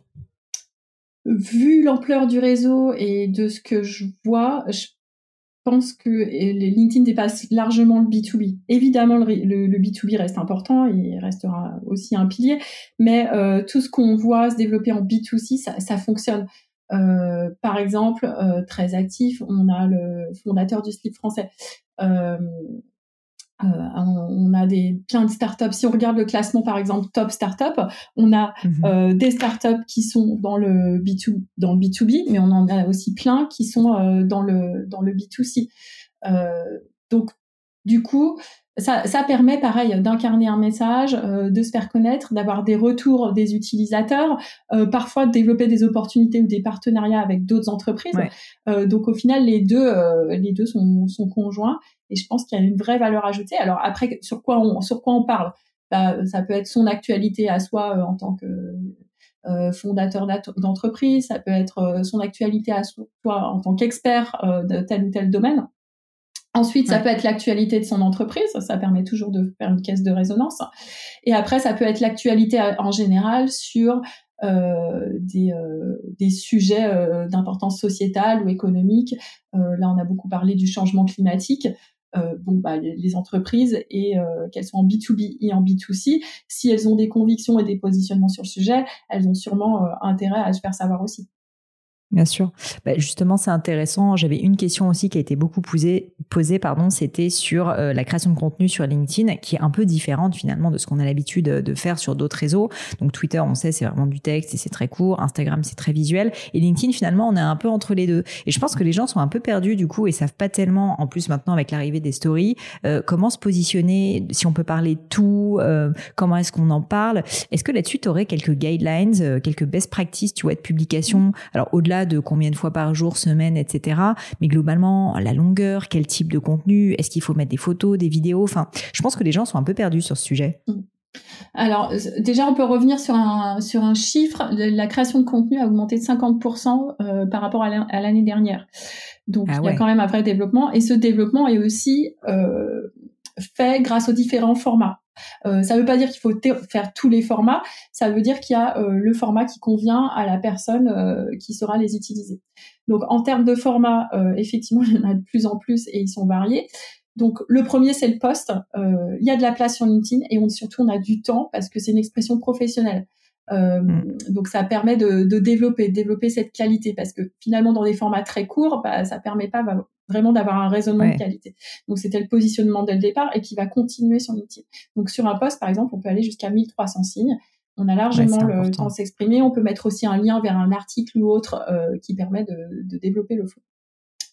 vu l'ampleur du réseau et de ce que je vois, je pense que LinkedIn dépasse largement le B2B. Évidemment, le, le, B2B reste important, il restera aussi un pilier, mais euh, tout ce qu'on voit se développer en B2C, ça, ça fonctionne. Euh, par exemple, euh, très actif, on a le fondateur du slip français. Euh, euh, on a des plein de startups. Si on regarde le classement, par exemple, top startup, on a mhm. euh, des startups qui sont dans le B2 dans le B2B, mais on en a aussi plein qui sont euh, dans le dans le B2C. donc, du coup, ça, ça permet pareil d'incarner un message, de se faire connaître, d'avoir des retours des utilisateurs, parfois de développer des opportunités ou des partenariats avec d'autres entreprises. donc au final, les deux, les deux sont, sont conjoints et je pense qu'il y a une vraie valeur ajoutée. Alors après, sur quoi on, sur quoi on parle? Bah, Ça peut être son actualité à soi euh, en tant que euh, fondateur d'entreprise, ça peut être euh, son actualité à soi en tant qu'expert de tel ou tel domaine. Ensuite, ça peut être l'actualité de son entreprise, ça permet toujours de faire une caisse de résonance. Et après, ça peut être l'actualité en général sur euh, des, euh, des, sujets euh, d'importance sociétale ou économique. là, on a beaucoup parlé du changement climatique. Euh, bon, bah, les, entreprises et euh, qu'elles soient en B2B et en B2C, si elles ont des convictions et des positionnements sur le sujet, elles ont sûrement euh, intérêt à se faire savoir aussi. Bien sûr. Bah, justement, c'est intéressant. J'avais une question aussi qui a été beaucoup posée, posée pardon, c'était sur euh, la création de contenu sur LinkedIn, qui est un peu différente finalement de ce qu'on a l'habitude de faire sur d'autres réseaux. Donc Twitter, on sait, c'est vraiment du texte et c'est très court. Instagram, c'est très visuel. Et LinkedIn, finalement, on est un peu entre les deux. Et je pense que les gens sont un peu perdus du coup et savent pas tellement, en plus maintenant avec l'arrivée des stories, euh, comment se positionner, si on peut parler tout, euh, comment est-ce qu'on en parle. Est-ce que là-dessus, tu aurais quelques guidelines, quelques best practices, tu vois, de publication? Alors au-delà de combien de fois par jour, semaine, etc. Mais globalement, la longueur, quel type de contenu, est-ce qu'il faut mettre des photos, des vidéos? Enfin, je pense que les gens sont un peu perdus sur ce sujet. Mm. Alors déjà, on peut revenir sur un, sur un chiffre. La création de contenu a augmenté de 50% euh, par rapport à l'année dernière. Donc ah il y a quand même un vrai développement. Et ce développement est aussi euh, fait grâce aux différents formats. Euh, ça ne veut pas dire qu'il faut faire tous les formats, ça veut dire qu'il y a le format qui convient à la personne qui saura les utiliser. Donc en termes de format, effectivement, il y en a de plus en plus et ils sont variés. Donc le premier c'est le poste. Euh, il y a de la place sur LinkedIn et on, surtout on a du temps parce que c'est une expression professionnelle. Euh, mm. Donc ça permet de, de, développer, développer cette qualité parce que finalement dans des formats très courts, bah, ça permet pas vraiment d'avoir un raisonnement de qualité. Donc c'était le positionnement dès le départ et qui va continuer sur LinkedIn. Donc sur un poste par exemple, on peut aller jusqu'à 1300 signes. On a largement le temps de s'exprimer. On peut mettre aussi un lien vers un article ou autre euh, qui permet de, de développer le fond.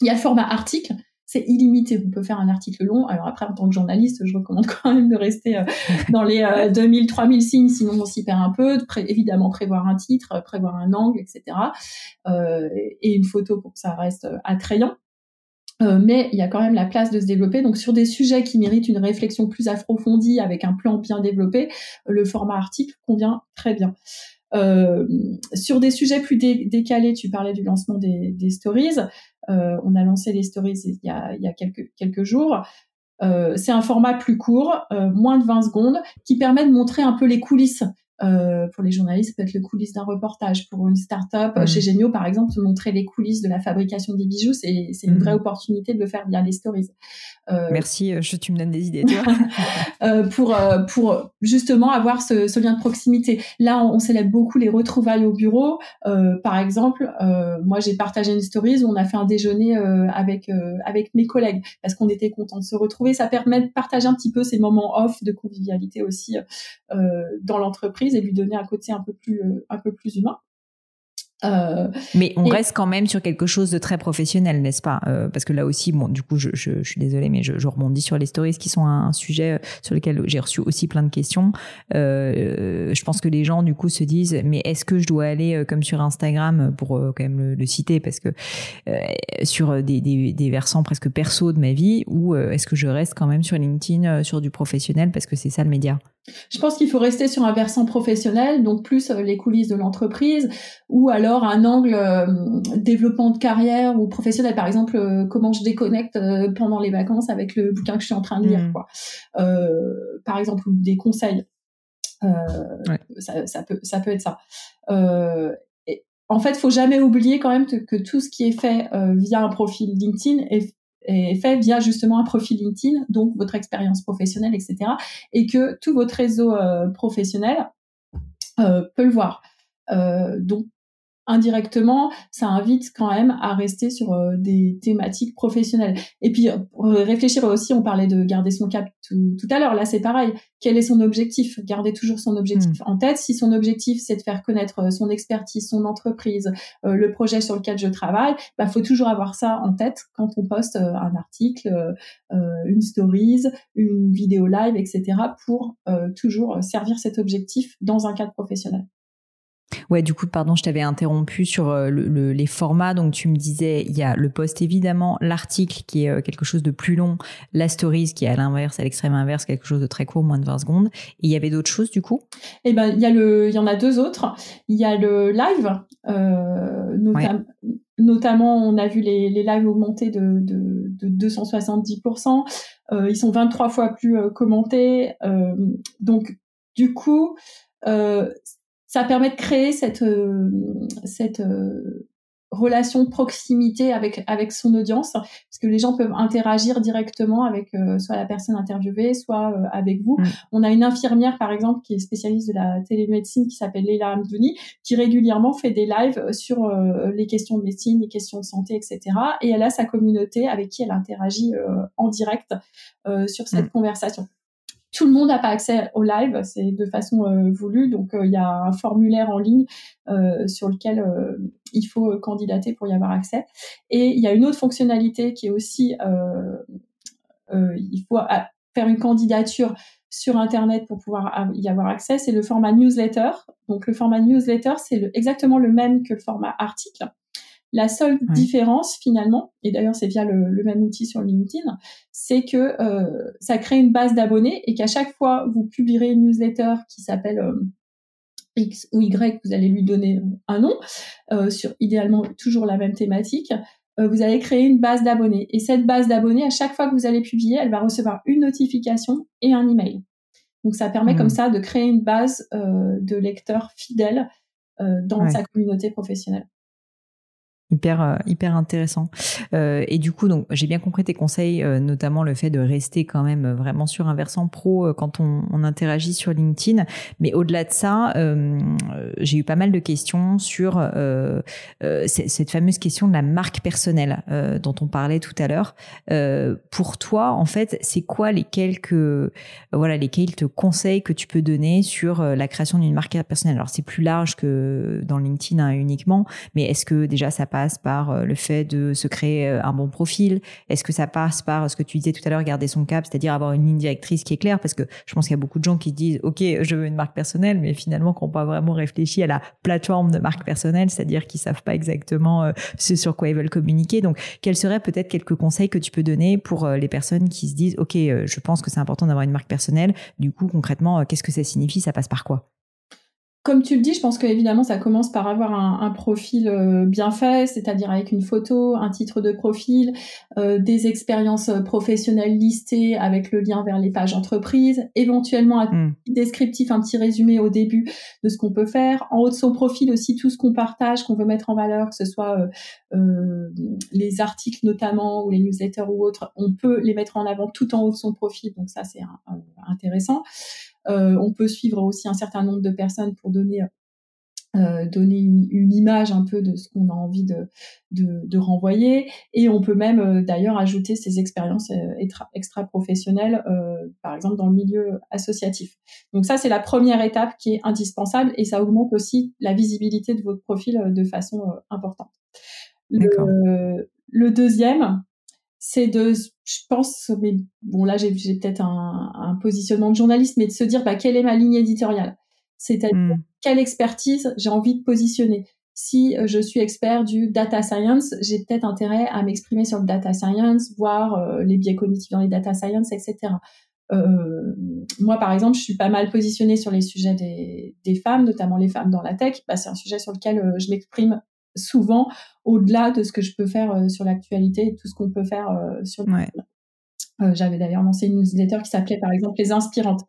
Il y a le format article c'est illimité. On peut faire un article long. Alors après, en tant que journaliste, je recommande quand même de rester euh, dans les 2000, euh, 3000 signes, sinon on s'y perd un peu. évidemment, prévoir un titre, prévoir un angle, etc. Euh, et une photo pour que ça reste attrayant. Mais il y a quand même la place de se développer. Donc sur des sujets qui méritent une réflexion plus approfondie avec un plan bien développé, le format article convient très bien. sur des sujets plus décalés, tu parlais du lancement des, stories. Euh, on a lancé les stories il y a, quelques, jours. Euh, c'est un format plus court, euh, moins de 20 secondes, qui permet de montrer un peu les coulisses euh, pour les journalistes, ça peut être le coulisses d'un reportage. Pour une start-up, mmh. chez Génio, par exemple, montrer les coulisses de la fabrication des bijoux, c'est une vraie mmh. opportunité de le faire via les stories. Euh, Merci, euh, je, tu me donnes des idées. euh, pour, euh, pour justement avoir ce, ce, lien de proximité. Là, on, célèbre beaucoup les retrouvailles au bureau. par exemple, moi, j'ai partagé une stories où on a fait un déjeuner avec avec mes collègues parce qu'on était contents de se retrouver. Ça permet de partager un petit peu ces moments off de convivialité aussi dans l'entreprise et lui donner un côté un peu plus, euh, un peu plus humain. Euh, mais on reste quand même sur quelque chose de très professionnel, n'est-ce pas? Euh, Parce que là aussi, bon, du coup, je, je, je suis désolée, mais je, je, rebondis sur les stories qui sont un, sujet sur lequel j'ai reçu aussi plein de questions. Euh, je pense que les gens, du coup, se disent, mais est-ce que je dois aller comme sur Instagram pour quand même le, le, citer, parce que sur des, des, des, versants presque perso de ma vie, ou est-ce que je reste quand même sur LinkedIn, sur du professionnel, parce que c'est ça le média? Je pense qu'il faut rester sur un versant professionnel, donc plus les coulisses de l'entreprise, ou alors un angle euh, développement de carrière ou professionnel. Par exemple, euh, comment je déconnecte euh, pendant les vacances avec le bouquin que je suis en train de lire, mmh. quoi. par exemple, des conseils. Ça, ça, peut, ça peut être ça. Et, en fait, faut jamais oublier quand même que, tout ce qui est fait via un profil LinkedIn est fait via justement un profil LinkedIn, donc votre expérience professionnelle, etc. Et que tout votre réseau euh, professionnel euh, peut le voir. Euh, donc indirectement, ça invite quand même à rester sur euh, des thématiques professionnelles. Et puis, réfléchir aussi, on parlait de garder son cap tout, à l'heure. Là, c'est pareil. Quel est son objectif? Garder toujours son objectif hmm. en tête. Si son objectif, c'est de faire connaître euh, son expertise, son entreprise, euh, le projet sur lequel je travaille, bah, faut toujours avoir ça en tête quand on poste un article, une stories, une vidéo live, etc. pour toujours servir cet objectif dans un cadre professionnel. Ouais, du coup, pardon, je t'avais interrompu sur euh, le, les formats. Donc, tu me disais, il y a le post évidemment, l'article qui est euh, quelque chose de plus long, la stories qui est à l'inverse, à l'extrême inverse, quelque chose de très court, moins de 20 secondes. Et il y avait d'autres choses, du coup? Eh ben, il y a le, il y en a deux autres. Il y a le live, euh, notamment, on a vu les, les lives augmenter de, de, de 270%. Euh, ils sont 23 fois plus commentés. donc, du coup, euh, ça permet de créer cette euh, cette euh, relation de proximité avec avec son audience parce que les gens peuvent interagir directement avec euh, soit la personne interviewée soit avec vous. Mm. On a une infirmière par exemple qui est spécialiste de la télémédecine qui s'appelle Leila Amdouni qui régulièrement fait des lives sur les questions de médecine, les questions de santé, etc. Et elle a sa communauté avec qui elle interagit en direct sur cette mm. conversation. Tout le monde n'a pas accès au live, c'est de façon euh, voulue. Donc euh, il y a un formulaire en ligne euh, sur lequel il faut candidater pour y avoir accès. Et il y a une autre fonctionnalité qui est aussi, il faut faire une candidature sur Internet pour pouvoir y avoir accès, c'est le format newsletter. Donc le format newsletter, c'est exactement le même que le format article. La seule différence finalement, et d'ailleurs c'est via le, même outil sur LinkedIn, c'est que euh, ça crée une base d'abonnés et qu'à chaque fois vous publierez une newsletter qui s'appelle euh, X ou Y, vous allez lui donner un nom euh, sur idéalement toujours la même thématique. vous allez créer une base d'abonnés et cette base d'abonnés, à chaque fois que vous allez publier, elle va recevoir une notification et un email. Donc ça permet comme mmh. ça de créer une base de lecteurs fidèles dans sa communauté professionnelle hyper euh, hyper intéressant. Euh, et du coup donc j'ai bien compris tes conseils euh, notamment le fait de rester quand même vraiment sur un versant pro quand on, interagit sur LinkedIn. Mais au-delà de ça j'ai eu pas mal de questions sur cette fameuse question de la marque personnelle dont on parlait tout à l'heure. Pour toi en fait c'est quoi les quelques voilà les quelques conseils que tu peux donner sur la création d'une marque personnelle? Alors c'est plus large que dans LinkedIn hein, uniquement mais est-ce que déjà ça passe par euh, le fait de se créer euh, un bon profil? Est-ce que ça passe par ce que tu disais tout à l'heure, garder son cap, c'est-à-dire avoir une ligne directrice qui est claire? Parce que je pense qu'il y a beaucoup de gens qui disent, OK, je veux une marque personnelle, mais finalement, qui n'ont pas vraiment réfléchi à la plateforme de marque personnelle, c'est-à-dire qu'ils savent pas exactement euh, ce sur quoi ils veulent communiquer. Donc, quels seraient peut-être quelques conseils que tu peux donner pour les personnes qui se disent, OK, je pense que c'est important d'avoir une marque personnelle. Du coup, concrètement, qu'est-ce que ça signifie? Ça passe par quoi? Comme tu le dis, je pense qu'évidemment, ça commence par avoir un, profil euh, bien fait, c'est-à-dire avec une photo, un titre de profil, euh, des expériences professionnelles listées avec le lien vers les pages entreprises, éventuellement un hmm. descriptif, un petit résumé au début de ce qu'on peut faire. En haut de son profil aussi, tout ce qu'on partage, qu'on veut mettre en valeur, que ce soit euh, les articles notamment ou les newsletters ou autres, on peut les mettre en avant tout en haut de son profil. Donc ça, c'est intéressant. Euh, on peut suivre aussi un certain nombre de personnes pour donner euh, donner une, image un peu de ce qu'on a envie de, de, renvoyer. Et on peut même euh, d'ailleurs ajouter ces expériences extra, professionnelles par exemple dans le milieu associatif. Donc ça c'est la première étape qui est indispensable et ça augmente aussi la visibilité de votre profil de façon importante. Le, le, deuxième c'est de, je pense, mais bon là j'ai peut-être un, positionnement de journaliste, mais de se dire bah, quelle est ma ligne éditoriale, c'est-à-dire hmm. quelle expertise j'ai envie de positionner? Si euh, je suis expert du data science, j'ai peut-être intérêt à m'exprimer sur le data science, voir euh, les biais cognitifs dans les data science, etc. Euh, moi, par exemple, je suis pas mal positionnée sur les sujets des, des femmes, notamment les femmes dans la tech. Bah, c'est un sujet sur lequel euh, je m'exprime souvent au-delà de ce que je peux faire euh, sur l'actualité et tout ce qu'on peut faire euh, sur le euh, J'avais d'ailleurs lancé une newsletter qui s'appelait par exemple Les Inspirantes.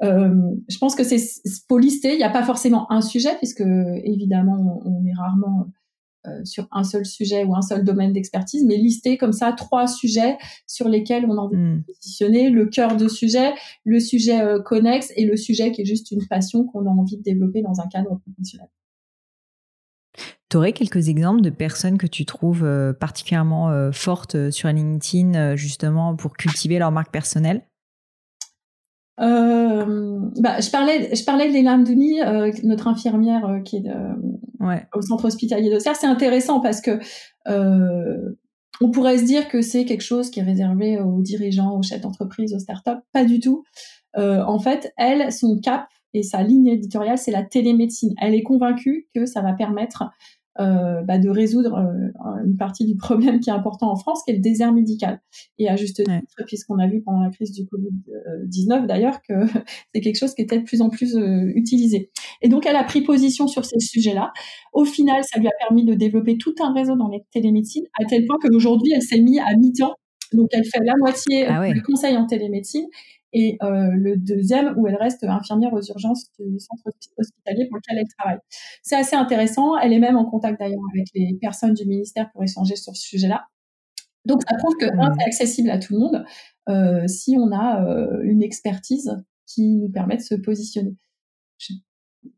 je pense que c'est pour lister, il n'y a pas forcément un sujet puisque évidemment on, est rarement sur un seul sujet ou un seul domaine d'expertise, mais lister comme ça trois sujets sur lesquels on a envie de hmm. positionner, le cœur de sujet, le sujet connexe et le sujet qui est juste une passion qu'on a envie de développer dans un cadre professionnel. Tu aurais quelques exemples de personnes que tu trouves euh, particulièrement euh, fortes euh, sur LinkedIn, justement, pour cultiver leur marque personnelle? Bah, je parlais, je parlais de notre infirmière qui est au centre hospitalier d'Auxerre. C'est intéressant parce que on pourrait se dire que c'est quelque chose qui est réservé aux dirigeants, aux chefs d'entreprise, aux startups. Pas du tout. en fait, elle, son cap et sa ligne éditoriale, c'est la télémédecine. Elle est convaincue que ça va permettre bah, de résoudre euh, une partie du problème qui est important en France, qui est le désert médical. Et à juste titre, puisqu'on a vu pendant la crise du Covid-19 d'ailleurs que c'est quelque chose qui était de plus en plus euh, utilisé. Et donc elle a pris position sur ces sujets-là. Au final, ça lui a permis de développer tout un réseau dans les télémédecines, à tel point qu'aujourd'hui, elle s'est mise à mi-temps donc elle fait la moitié ah du conseil en télémédecine et euh, le deuxième où elle reste infirmière aux urgences du centre hospitalier pour lequel elle travaille. C'est assez intéressant. Elle est même en contact d'ailleurs avec les personnes du ministère pour échanger sur ce sujet-là. Donc ça prouve que c'est accessible à tout le monde euh, si on a euh, une expertise qui nous permet de se positionner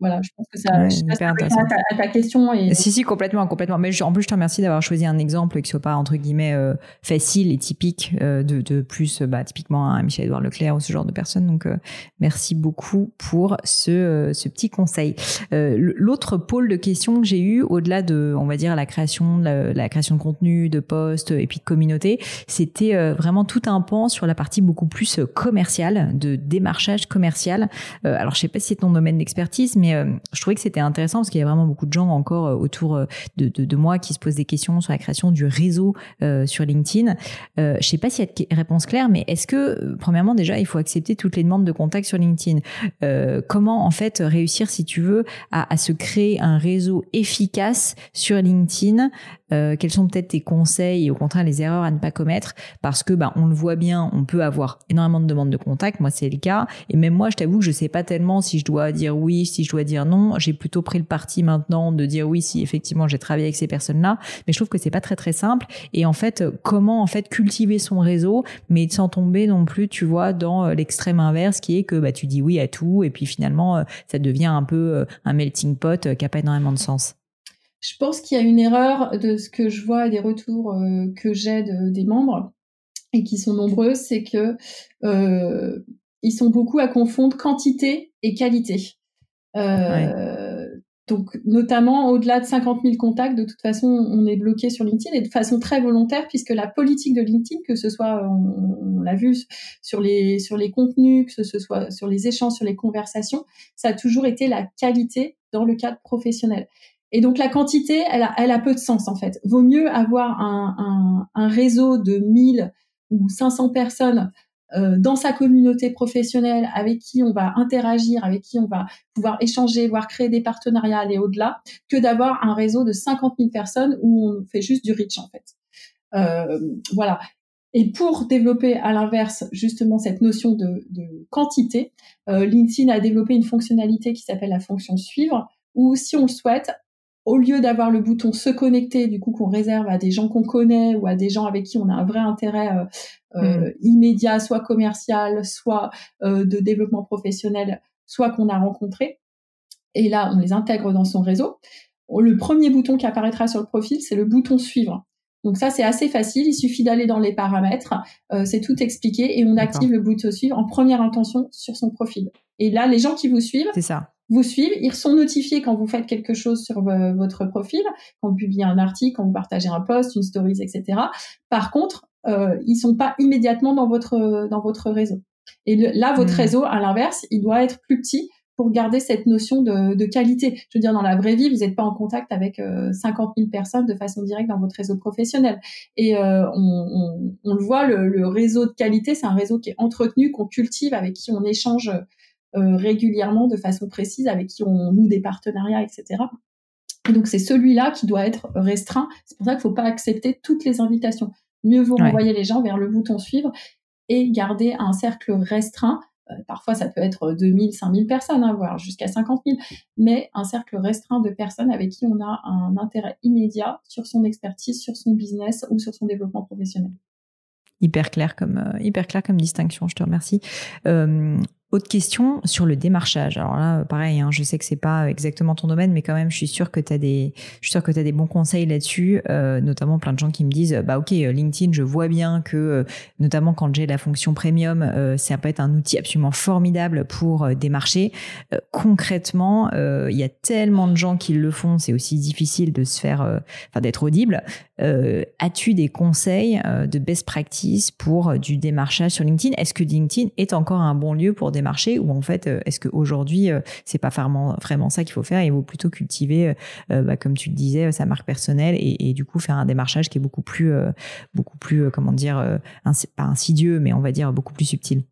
voilà, je pense que ça, à, ta, question. Et... Si, si, complètement, complètement. Mais en plus, je te remercie d'avoir choisi un exemple qui soit pas, entre guillemets, euh, facile et typique euh, de, de, plus, bah, typiquement, un Michel-Édouard Leclerc ou ce genre de personnes. Donc, euh, merci beaucoup pour ce, ce petit conseil. L'autre pôle de questions que j'ai eu, au-delà de, on va dire, la création, la, la, création de contenu, de posts et puis de communauté, c'était vraiment tout un pan sur la partie beaucoup plus commerciale, de démarchage commercial. alors, je sais pas si c'est ton domaine d'expertise, mais je trouvais que c'était intéressant parce qu'il y a vraiment beaucoup de gens encore autour de, de, moi qui se posent des questions sur la création du réseau sur LinkedIn. je sais pas s'il y a de réponse claire, mais est-ce que, premièrement, déjà, il faut accepter toutes les demandes de contact sur LinkedIn? Comment, en fait, réussir, si tu veux, à, se créer un réseau efficace sur LinkedIn? Euh, quels sont peut-être tes conseils et au contraire les erreurs à ne pas commettre? Parce que bah, on le voit bien, on peut avoir énormément de demandes de contact, moi c'est le cas. Et même moi je t'avoue que je sais pas tellement si je dois dire oui, si je dois dire non, j'ai plutôt pris le parti maintenant de dire oui si effectivement j'ai travaillé avec ces personnes-là, mais je trouve que c'est pas très très simple et en fait comment en fait cultiver son réseau mais sans tomber non plus, tu vois, dans euh, l'extrême inverse qui est que bah tu dis oui à tout et puis finalement euh, ça devient un peu un melting pot qui a pas énormément de sens. Je pense qu'il y a une erreur de ce que je vois et des retours euh, que j'ai des membres et qui sont nombreux, c'est que euh, ils sont beaucoup à confondre quantité et qualité. Euh, donc, notamment au-delà de 50 000 contacts, de toute façon, on est bloqué sur LinkedIn et de façon très volontaire, puisque la politique de LinkedIn, que ce soit, on, l'a vu sur les sur les contenus, que ce soit sur les échanges, sur les conversations, ça a toujours été la qualité dans le cadre professionnel. Et donc la quantité, elle a, elle a peu de sens en fait. Vaut mieux avoir un, un, un réseau de 1000 ou 500 personnes euh, dans sa communauté professionnelle avec qui on va interagir, avec qui on va pouvoir échanger, voire créer des partenariats, aller au-delà, que d'avoir un réseau de 50 000 personnes où on fait juste du reach en fait. Euh, voilà. Et pour développer à l'inverse justement cette notion de, de quantité, euh, LinkedIn a développé une fonctionnalité qui s'appelle la fonction suivre, où si on le souhaite, au lieu d'avoir le bouton se connecter, du coup qu'on réserve à des gens qu'on connaît ou à des gens avec qui on a un vrai intérêt euh, euh, mm. immédiat, soit commercial, soit euh, de développement professionnel, soit qu'on a rencontré. Et là, on les intègre dans son réseau. Le premier bouton qui apparaîtra sur le profil, c'est le bouton suivre. Donc ça, c'est assez facile. Il suffit d'aller dans les paramètres. c'est tout expliqué et on active le bouton suivre en première intention sur son profil. Et là, les gens qui vous suivent, c'est ça vous suivent, ils sont notifiés quand vous faites quelque chose sur euh, votre profil, quand vous publiez un article, quand vous partagez un post, une stories, etc. Par contre, euh, ils sont pas immédiatement dans votre dans votre réseau. Et là, votre hmm. réseau, à l'inverse, il doit être plus petit pour garder cette notion de, de, qualité. Je veux dire, dans la vraie vie, vous n'êtes pas en contact avec euh, 50 000 personnes de façon directe dans votre réseau professionnel. Et euh, on, on, on, le voit, le, le réseau de qualité, c'est un réseau qui est entretenu, qu'on cultive, avec qui on échange régulièrement de façon précise, avec qui on noue des partenariats, etc. Et donc c'est celui-là qui doit être restreint. C'est pour ça qu'il ne faut pas accepter toutes les invitations. Mieux vaut renvoyer les gens vers le bouton suivre et garder un cercle restreint. Euh, parfois, ça peut être 2000, 5000 personnes, hein, voire jusqu'à 50 000, mais un cercle restreint de personnes avec qui on a un intérêt immédiat sur son expertise, sur son business ou sur son développement professionnel hyper clair comme euh, hyper clair comme distinction. Je te remercie. Euh, autre question sur le démarchage. Alors là, pareil, hein, je sais que c'est pas exactement ton domaine, mais quand même, je suis sûre que tu as des, je suis que des bons conseils là-dessus, euh, notamment plein de gens qui me disent, bah ok, euh, LinkedIn, je vois bien que, euh, notamment quand j'ai la fonction premium, euh, ça peut être un outil absolument formidable pour démarcher. concrètement, il y a tellement de gens qui le font, c'est aussi difficile de se faire, enfin d'être audible. As-tu des conseils de best practice pour du démarchage sur LinkedIn? Est-ce que LinkedIn est encore un bon lieu pour démarcher ou en fait euh, est-ce qu'aujourd'hui euh, c'est pas vraiment vraiment ça qu'il faut faire il vaut plutôt cultiver euh, bah, comme tu le disais sa marque personnelle et, du coup faire un démarchage qui est beaucoup plus beaucoup plus comment dire pas insidieux mais on va dire beaucoup plus subtil?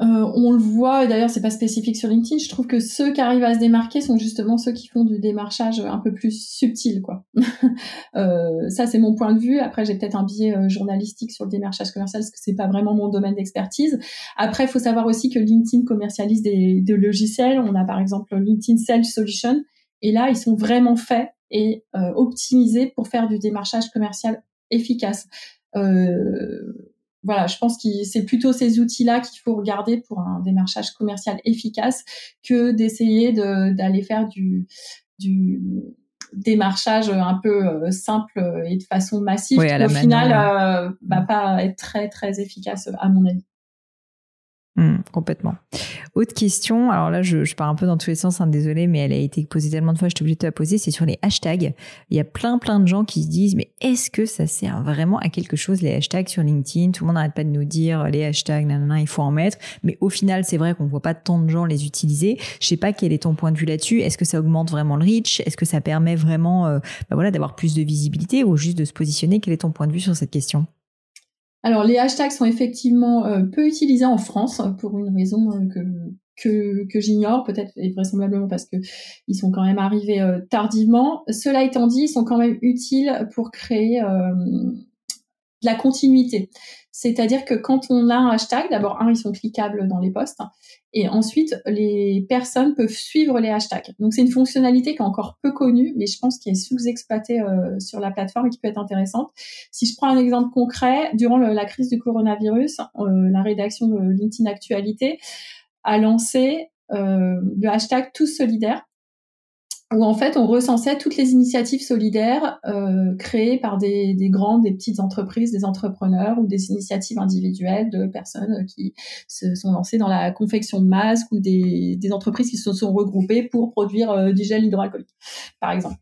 Euh, on le voit, et d'ailleurs c'est pas spécifique sur LinkedIn, je trouve que ceux qui arrivent à se démarquer sont justement ceux qui font du démarchage un peu plus subtil, quoi. euh, ça c'est mon point de vue. Après j'ai peut-être un biais euh, journalistique sur le démarchage commercial parce que c'est pas vraiment mon domaine d'expertise. Après il faut savoir aussi que LinkedIn commercialise des, logiciels. On a par exemple LinkedIn Sales Solution, et là ils sont vraiment faits et optimisés pour faire du démarchage commercial efficace. Voilà, je pense que c'est plutôt ces outils-là qu'il faut regarder pour un démarchage commercial efficace que d'essayer d'aller faire du, du démarchage un peu euh, simple et de façon massive qui au final euh, va pas être très très efficace à mon avis. Hmm, complètement. Autre question, alors là je, je, pars un peu dans tous les sens, hein, désolé, mais elle a été posée tellement de fois, je suis obligée de te la poser, c'est sur les hashtags. Il y a plein plein de gens qui se disent, mais est-ce que ça sert vraiment à quelque chose les hashtags sur LinkedIn? Tout le monde n'arrête pas de nous dire les hashtags, nanana, il faut en mettre, mais au final c'est vrai qu'on voit pas tant de gens les utiliser. Je sais pas quel est ton point de vue là-dessus. Est-ce que ça augmente vraiment le reach? Est-ce que ça permet vraiment, euh, bah voilà, d'avoir plus de visibilité ou juste de se positionner? Quel est ton point de vue sur cette question? Alors les hashtags sont effectivement euh, peu utilisés en France pour une raison euh, que que, j'ignore, peut-être et vraisemblablement parce que ils sont quand même arrivés euh, tardivement. Cela étant dit, ils sont quand même utiles pour créer de la continuité. C'est-à-dire que quand on a un hashtag, d'abord un, ils sont cliquables dans les posts, et ensuite les personnes peuvent suivre les hashtags. Donc c'est une fonctionnalité qui est encore peu connue, mais je pense qu'elle est sous-exploitée euh, sur la plateforme et qui peut être intéressante. Si je prends un exemple concret, durant la crise du coronavirus, euh, la rédaction de LinkedIn Actualité a lancé euh, le hashtag tous solidaires où en fait on recensait toutes les initiatives solidaires euh, créées par des, des, grandes, des petites entreprises, des entrepreneurs ou des initiatives individuelles de personnes qui se sont lancées dans la confection de masques ou des, des entreprises qui se sont regroupées pour produire euh, du gel hydroalcoolique, par exemple.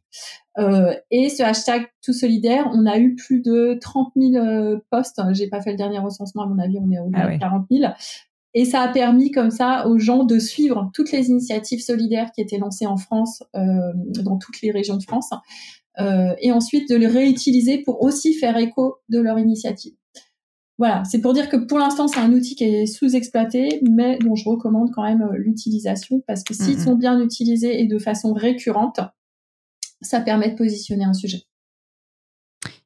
Euh, et ce hashtag tout solidaire, on a eu plus de 30 000 euh, posts. J'ai pas fait le dernier recensement, à mon avis, on est au ah 40 000. Et ça a permis comme ça aux gens de suivre toutes les initiatives solidaires qui étaient lancées en France, euh, dans toutes les régions de France, euh, et ensuite de les réutiliser pour aussi faire écho de leur initiative. Voilà, c'est pour dire que pour l'instant c'est un outil qui est sous-exploité, mais dont je recommande quand même euh, l'utilisation parce que s'ils mm-hmm. sont bien utilisés et de façon récurrente, ça permet de positionner un sujet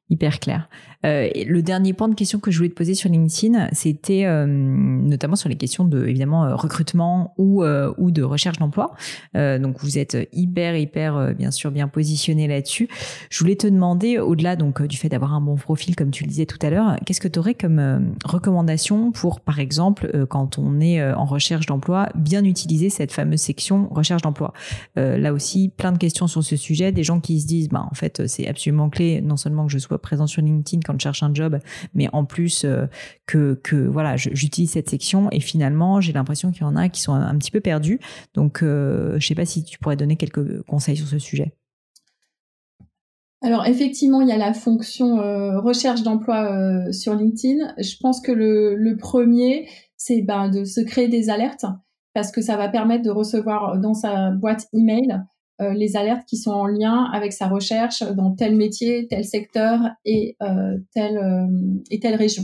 hyper clair. Euh, le dernier point de question que je voulais te poser sur LinkedIn, c'était euh, notamment sur les questions de évidemment euh, recrutement ou ou de recherche d'emploi. Donc vous êtes hyper hyper bien sûr bien positionné là-dessus. Je voulais te demander au-delà donc du fait d'avoir un bon profil comme tu le disais tout à l'heure, qu'est-ce que tu aurais comme recommandation pour par exemple quand on est en recherche d'emploi, bien utiliser cette fameuse section recherche d'emploi? là aussi plein de questions sur ce sujet, des gens qui se disent bah en fait c'est absolument clé non seulement que je sois présent sur LinkedIn quand je cherche un job, mais en plus euh, que, que voilà, j'utilise cette section et finalement j'ai l'impression qu'il y en a qui sont un, petit peu perdus. Donc, euh, je sais pas si tu pourrais donner quelques conseils sur ce sujet. Alors effectivement, il y a la fonction euh, recherche d'emploi sur LinkedIn. Je pense que le, le premier, c'est ben, de se créer des alertes parce que ça va permettre de recevoir dans sa boîte email euh, les alertes qui sont en lien avec sa recherche dans tel métier, tel secteur et euh, telle euh, et telle région.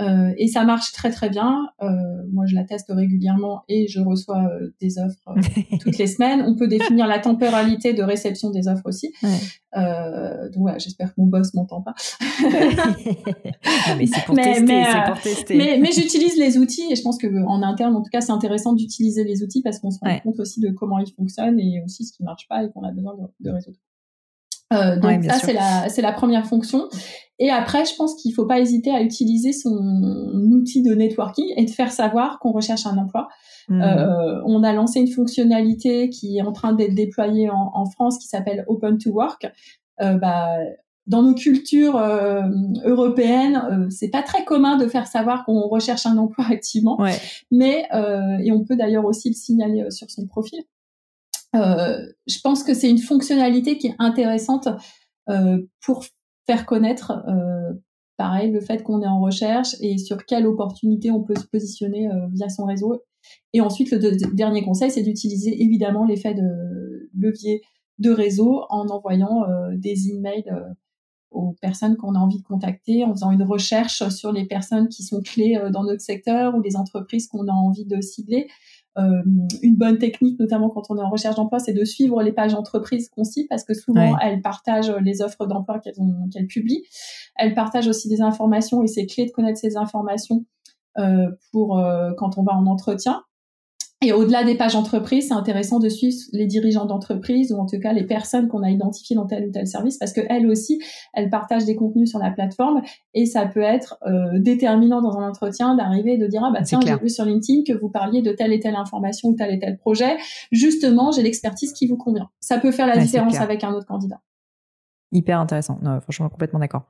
Euh, et ça marche très très bien. Euh, moi, je la teste régulièrement et je reçois euh, des offres toutes les semaines. On peut définir la temporalité de réception des offres aussi. donc voilà, j'espère que mon boss m'entend pas. mais c'est pour, tester, pour tester. Mais, mais j'utilise les outils et je pense que en interne, en tout cas, c'est intéressant d'utiliser les outils parce qu'on se rend compte aussi de comment ils fonctionnent et aussi ce qui marche pas et qu'on a besoin de, de résoudre. Euh, donc ça c'est la c'est la première fonction. Et après, je pense qu'il faut pas hésiter à utiliser son outil de networking et de faire savoir qu'on recherche un emploi. Mmh. Euh, on a lancé une fonctionnalité qui est en train d'être déployée en, en, France qui s'appelle Open to Work. Euh, bah, dans nos cultures euh, européennes, euh, c'est pas très commun de faire savoir qu'on recherche un emploi activement, ouais. mais euh, et on peut d'ailleurs aussi le signaler euh, sur son profil. Euh, je pense que c'est une fonctionnalité qui est intéressante euh, pour faire connaître, euh, pareil, le fait qu'on est en recherche et sur quelle opportunité on peut se positionner via son réseau. Et ensuite, le dernier conseil, c'est d'utiliser évidemment l'effet de levier de réseau en envoyant des emails aux personnes qu'on a envie de contacter, en faisant une recherche sur les personnes qui sont clés dans notre secteur ou les entreprises qu'on a envie de cibler. Euh, une bonne technique, notamment quand on est en recherche d'emploi, c'est de suivre les pages entreprises qu'on cible parce que souvent elles partagent les offres d'emploi qu'elles qu'elles publient. Elles partagent aussi des informations et c'est clé de connaître ces informations euh, pour euh, quand on va en entretien. Et au-delà des pages entreprises, c'est intéressant de suivre les dirigeants d'entreprise ou en tout cas les personnes qu'on a identifiées dans tel ou tel service parce que elles aussi, elles partagent des contenus sur la plateforme et ça peut être euh, déterminant dans un entretien d'arriver et de dire ah bah tiens j'ai vu sur LinkedIn que vous parliez de telle et telle information ou tel et tel projet. Justement, j'ai l'expertise qui vous convient. Ça peut faire la différence avec un autre candidat. Hyper intéressant. Non, franchement, complètement d'accord.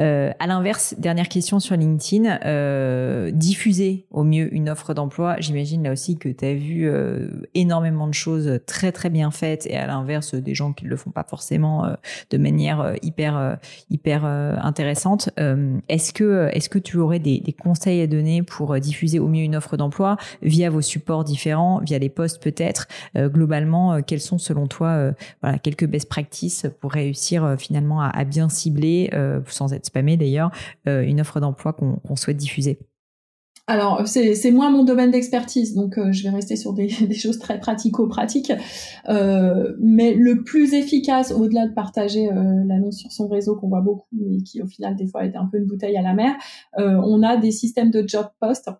Euh, à l'inverse, dernière question sur LinkedIn. Euh, diffuser au mieux une offre d'emploi. J'imagine là aussi que tu as vu euh, énormément de choses très très bien faites et à l'inverse des gens qui le font pas forcément euh, de manière euh, hyper euh, hyper intéressante. est-ce que est-ce que tu aurais des, des, conseils à donner pour diffuser au mieux une offre d'emploi via vos supports différents, via les posts peut-être? Globalement, quels sont selon toi voilà quelques best practices pour réussir finalement à, bien cibler, euh, sans être spammé d'ailleurs, euh, une offre d'emploi qu'on souhaite diffuser alors, c'est moins mon domaine d'expertise, donc euh, je vais rester sur des, choses très pratico-pratiques. mais le plus efficace, au-delà de partager l'annonce sur son réseau qu'on voit beaucoup, mais qui au final des fois est un peu une bouteille à la mer, on a des systèmes de job post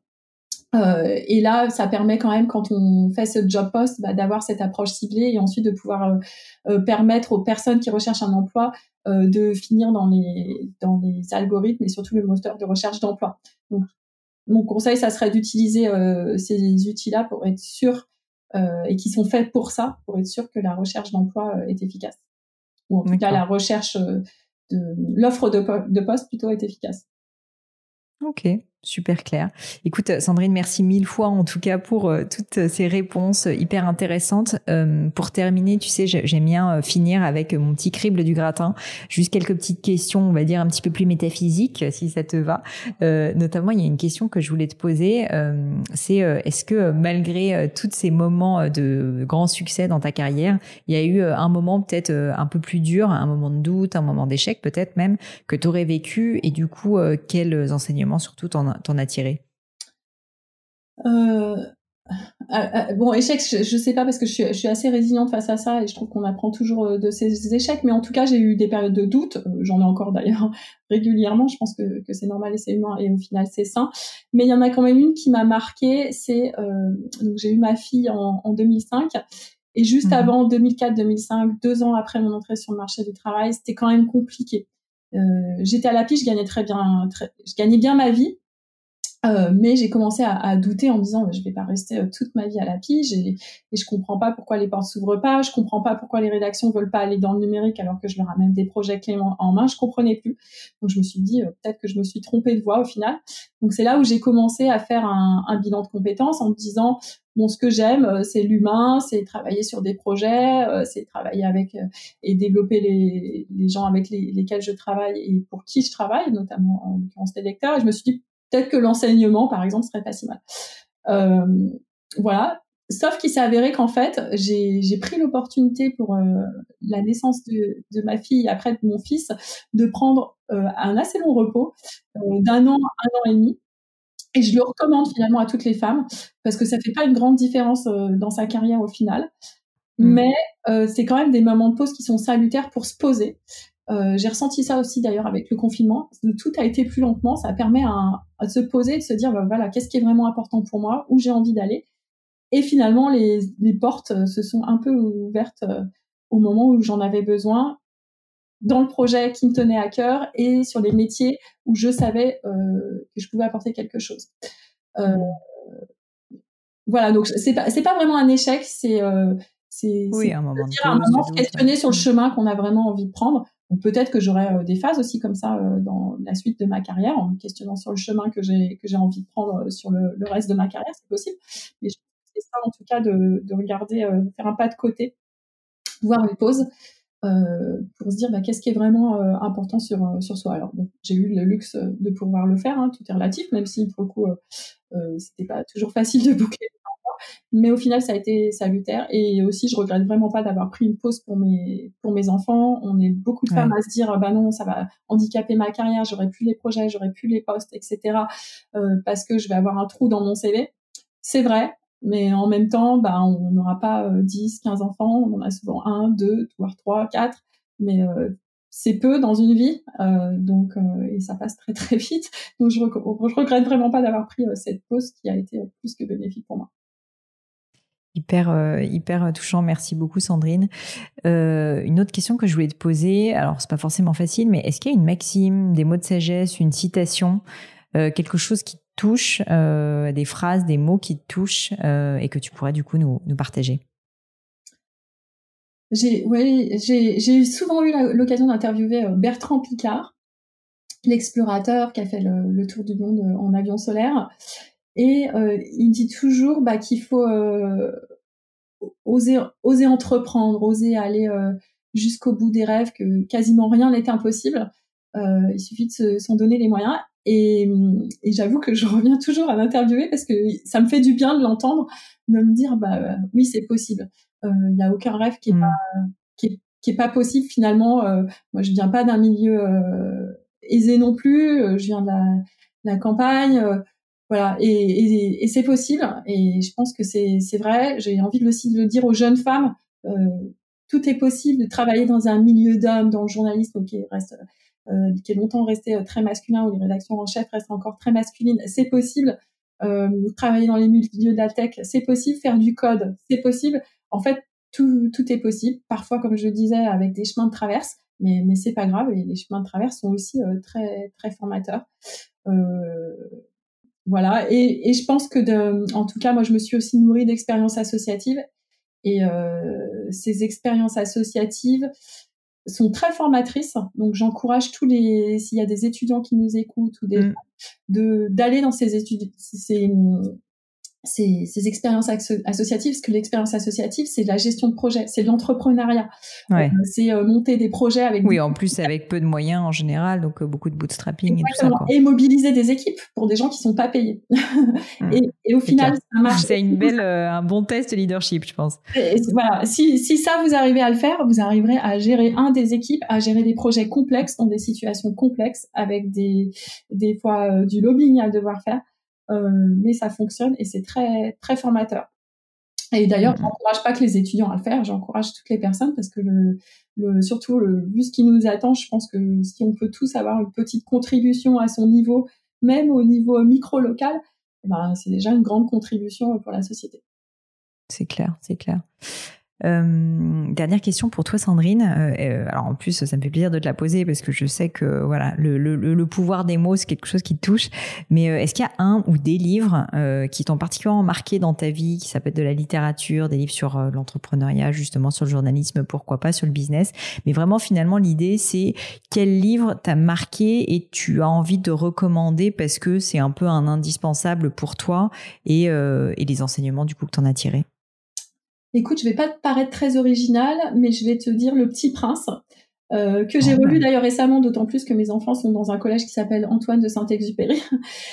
euh, et là, ça permet quand même, quand on fait ce job post, bah, d'avoir cette approche ciblée et ensuite de pouvoir euh, euh, permettre aux personnes qui recherchent un emploi de finir dans les dans les algorithmes et surtout le moteur de recherche d'emploi. Donc, mon conseil, ça serait d'utiliser ces outils-là pour être sûr et qui sont faits pour ça, pour être sûr que la recherche d'emploi est efficace, ou en tout cas la recherche de l'offre de, de poste plutôt est efficace. Ok, Super clair. Écoute, Sandrine, merci mille fois en tout cas pour euh, toutes ces réponses hyper intéressantes. Euh, pour terminer, tu sais, j'aime bien euh, finir avec mon petit crible du gratin. Juste quelques petites questions, on va dire un petit peu plus métaphysiques, si ça te va. notamment, il y a une question que je voulais te poser. c'est est-ce que malgré tous ces moments de grand succès dans ta carrière, il y a eu un moment peut-être un peu plus dur, un moment de doute, un moment d'échec peut-être même que tu aurais vécu? Et du coup, quels enseignements surtout t'en t'en as tiré? Euh, ah, ah, bon, échec, je, ne sais pas parce que je suis, assez résiliente face à ça et je trouve qu'on apprend toujours euh, de ces échecs. Mais en tout cas, j'ai eu des périodes de doute. Euh, j'en ai encore d'ailleurs régulièrement. Je pense que, c'est normal et c'est humain et au final c'est sain. Mais il y en a quand même une qui m'a marquée. C'est donc j'ai eu ma fille en, 2005 et juste mmh avant 2004-2005, deux ans après mon entrée sur le marché du travail, c'était quand même compliqué. J'étais à la pige, je gagnais très bien, je gagnais bien ma vie, euh, mais j'ai commencé à, à, douter en me disant je vais pas rester euh, toute ma vie à la pige et, et je comprends pas pourquoi les portes s'ouvrent pas, je comprends pas pourquoi les rédactions veulent pas aller dans le numérique alors que je leur amène des projets clés en, main, je comprenais plus. Donc je me suis dit euh, peut-être que je me suis trompée de voie au final. Donc c'est là où j'ai commencé à faire un, un, bilan de compétences en me disant bon ce que j'aime c'est l'humain, c'est travailler sur des projets, c'est travailler avec et développer les, les gens avec les, lesquels je travaille et pour qui je travaille, notamment en l'occurrence les lecteurs. Et je me suis dit peut-être que l'enseignement, par exemple, serait pas si mal. Euh, voilà. Sauf qu'il s'est avéré qu'en fait, j'ai pris l'opportunité pour euh, la naissance de, de, ma fille et après de mon fils de prendre euh, un assez long repos d'un an, un an et demi. Et je le recommande finalement à toutes les femmes parce que ça fait pas une grande différence dans sa carrière au final. Mmh. Mais c'est quand même des moments de pause qui sont salutaires pour se poser. Euh, j'ai ressenti ça aussi d'ailleurs avec le confinement. Tout a été plus lentement. Ça permet à, à se poser, de se dire bah, voilà qu'est-ce qui est vraiment important pour moi, où j'ai envie d'aller? Et finalement, les, les, portes euh, se sont un peu ouvertes euh, au moment où j'en avais besoin, dans le projet qui me tenait à cœur et sur les métiers où je savais euh, que je pouvais apporter quelque chose. Euh, voilà, donc c'est pas c'est pas vraiment un échec, c'est c'est oui, un moment, dire, un moment se questionner sur le chemin qu'on a vraiment envie de prendre. Peut-être que j'aurai euh, des phases aussi comme ça euh, dans la suite de ma carrière, en me questionnant sur le chemin que j'ai que j'ai envie de prendre euh, sur le, le reste de ma carrière, c'est possible. Mais c'est ça en tout cas de, de regarder, faire un pas de côté, voir une pause. Euh, pour se dire bah, qu'est-ce qui est vraiment important sur sur soi. Alors j'ai eu le luxe de pouvoir le faire, hein, tout est relatif, même si pour le coup euh, c'était pas toujours facile de boucler mais au final, ça a été salutaire. Et aussi, je regrette vraiment pas d'avoir pris une pause pour mes, pour mes enfants. On est beaucoup de femmes à se dire, bah non, ça va handicaper ma carrière, j'aurai plus les projets, j'aurai plus les postes, etc. Euh, parce que je vais avoir un trou dans mon CV. C'est vrai. Mais en même temps, bah, on n'aura pas 10, euh, 15 enfants. On en a souvent un, deux, voire trois, quatre. Mais euh, c'est peu dans une vie, euh, donc euh, et ça passe très très vite. Donc je, je regrette vraiment pas d'avoir pris euh, cette pause qui a été plus que bénéfique pour moi. Hyper, euh, hyper touchant. Merci beaucoup, Sandrine. Euh, une autre question que je voulais te poser, alors c'est pas forcément facile, mais est-ce qu'il y a une maxime, des mots de sagesse, une citation, euh, quelque chose qui te touche, des phrases, des mots qui te touchent et que tu pourrais du coup nous, partager? J'ai j'ai souvent eu l'occasion d'interviewer Bertrand Picard, l'explorateur qui a fait le, tour du monde en avion solaire. Et il dit toujours bah, qu'il faut oser, oser entreprendre, oser aller jusqu'au bout des rêves, que quasiment rien n'est impossible. Euh, il suffit de s'en donner les moyens. Et, et j'avoue que je reviens toujours à l'interviewer parce que ça me fait du bien de l'entendre, de me dire bah oui c'est possible. Il euh, n'y a aucun rêve qui est mm. pas qui est, qui est, pas possible finalement. Euh, moi je viens pas d'un milieu euh, aisé non plus. Je viens de la, la campagne. Voilà et, et, et c'est possible. Et je pense que c'est vrai. J'ai envie de aussi de le dire aux jeunes femmes. tout est possible de travailler dans un milieu d'hommes, dans le journalisme, qui reste euh, qui est longtemps resté euh, très masculin, où les rédactions en chef restent encore très masculines, c'est possible. Euh, travailler dans les milieux de la tech, c'est possible. Faire du code, c'est possible. En fait, tout, tout est possible. Parfois, comme je disais, avec des chemins de traverse, mais, mais c'est pas grave. Et les chemins de traverse sont aussi très, très formateurs. Euh, voilà. Et, et, je pense que, de, en tout cas, moi, je me suis aussi nourrie d'expériences associatives. Et euh, ces expériences associatives, sont très formatrices. Donc j'encourage tous les s'il y a des étudiants qui nous écoutent ou des mm. de d'aller dans ces études ces, ces, ces expériences associatives, parce que l'expérience associative, c'est de la gestion de projet, c'est de l'entrepreneuriat. Ouais. Euh, c'est euh, monter des projets avec... Oui, en plus avec peu de moyens en général, donc euh, beaucoup de bootstrapping et tout ça. Quoi. Et mobiliser des équipes pour des gens qui sont pas payés. Mm. et, et, au final, ça marche. C'est une belle, un bon test de leadership, je pense. Et, voilà, si, si ça, vous arrivez à le faire, vous arriverez à gérer un des équipes, à gérer des projets complexes dans des situations complexes, avec des, des fois du lobbying à devoir faire. Euh, mais ça fonctionne et c'est très très formateur. Et d'ailleurs, je n'encourage pas que les étudiants à le faire, j'encourage toutes les personnes parce que le, le, surtout le, vu ce qui nous attend, je pense que si on peut tous avoir une petite contribution à son niveau, même au niveau micro local, eh ben, c'est déjà une grande contribution pour la société. C'est clair, c'est clair. Euh, dernière question pour toi, Sandrine. Euh, euh, alors en plus, ça me fait plaisir de te la poser parce que je sais que voilà, le, le, le pouvoir des mots, c'est quelque chose qui te touche. Mais euh, est-ce qu'il y a un ou des livres qui t'ont particulièrement marqué dans ta vie, qui s'appellent de la littérature, des livres sur l'entrepreneuriat, justement sur le journalisme, pourquoi pas sur le business? Mais vraiment, finalement, l'idée, c'est quel livre t'a marqué et tu as envie de recommander parce que c'est un peu un indispensable pour toi et, et les enseignements du coup que t'en as tirés? Écoute, je vais pas te paraître très original, mais je vais te dire Le Petit Prince, euh, que j'ai ah relu d'ailleurs récemment, d'autant plus que mes enfants sont dans un collège qui s'appelle Antoine de Saint-Exupéry.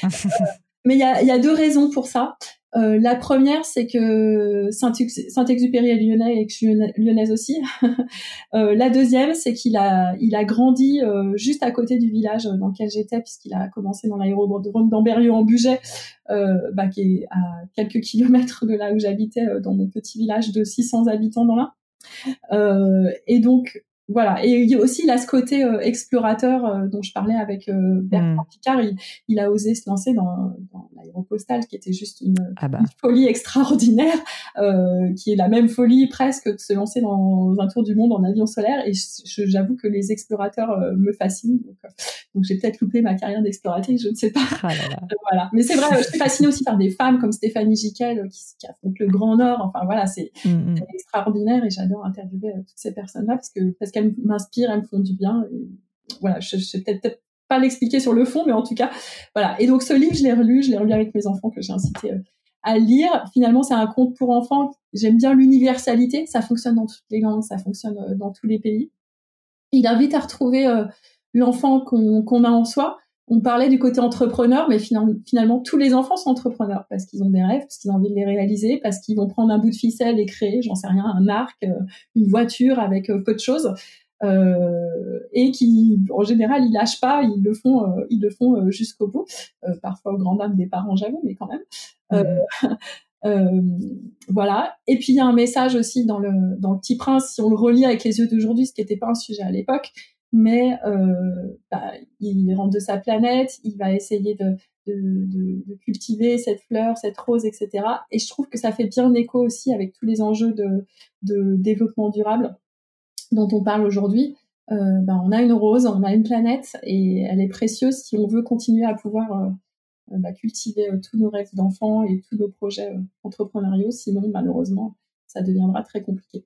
mais il y a, y a, deux raisons pour ça. Euh, la première, c'est que Saint-Exupéry est lyonnais et que je suis lyonnaise aussi. euh, la deuxième, c'est qu'il a, il a grandi euh, juste à côté du village dans lequel j'étais, puisqu'il a commencé dans l'aérodrome d'Amberieu en Bugey, euh, bah, qui est à quelques kilomètres de là où j'habitais, dans mon petit village de 600 habitants dans l'Ain. et donc, voilà. Et il y a aussi là ce côté euh, explorateur euh, dont je parlais avec euh, Bertrand mm. Picard. Il, a osé se lancer dans, dans l'aéropostale, qui était juste une, ah bah. folie extraordinaire, qui est la même folie presque de se lancer dans un tour du monde en avion solaire. Et j'avoue que les explorateurs me fascinent. Donc, j'ai peut-être loupé ma carrière d'exploratrice, je ne sais pas. Ah voilà. Mais c'est vrai, je suis fascinée aussi par des femmes comme Stéphanie Giquel qui, qui affrontent le Grand Nord. Enfin voilà, c'est mm, mm. extraordinaire et j'adore interviewer toutes ces personnes-là parce que parce qu'elles m'inspirent, elles me font du bien. voilà, je, je peut-être pas l'expliquer sur le fond, mais en tout cas, voilà. Et donc ce livre, je l'ai relu, je l'ai relu avec mes enfants que j'ai incité euh, à lire. Finalement, c'est un conte pour enfants. J'aime bien l'universalité. Ça fonctionne dans toutes les langues, ça fonctionne euh, dans tous les pays. Il invite à retrouver euh, l'enfant qu'on a en soi. On parlait du côté entrepreneur, mais finalement, tous les enfants sont entrepreneurs parce qu'ils ont des rêves, parce qu'ils ont envie de les réaliser, parce qu'ils vont prendre un bout de ficelle et créer, j'en sais rien, un arc, une voiture avec peu de choses. Euh, et qui, en général, ils lâchent pas, ils le font, euh, ils le font euh, jusqu'au bout. parfois au grand dam des parents, j'avoue, mais quand même. voilà. Et puis il y a un message aussi dans le dans le Petit Prince, si on le relit avec les yeux d'aujourd'hui, ce qui n'était pas un sujet à l'époque, mais bah, il rentre de sa planète, il va essayer de, cultiver cette fleur, cette rose, etc. Et je trouve que ça fait bien écho aussi avec tous les enjeux de, développement durable dont on parle aujourd'hui, euh, ben, on a une rose, on a une planète et elle est précieuse si on veut continuer à pouvoir euh, euh, bah, cultiver tous nos rêves d'enfants et tous nos projets entrepreneuriaux. Sinon, malheureusement, ça deviendra très compliqué.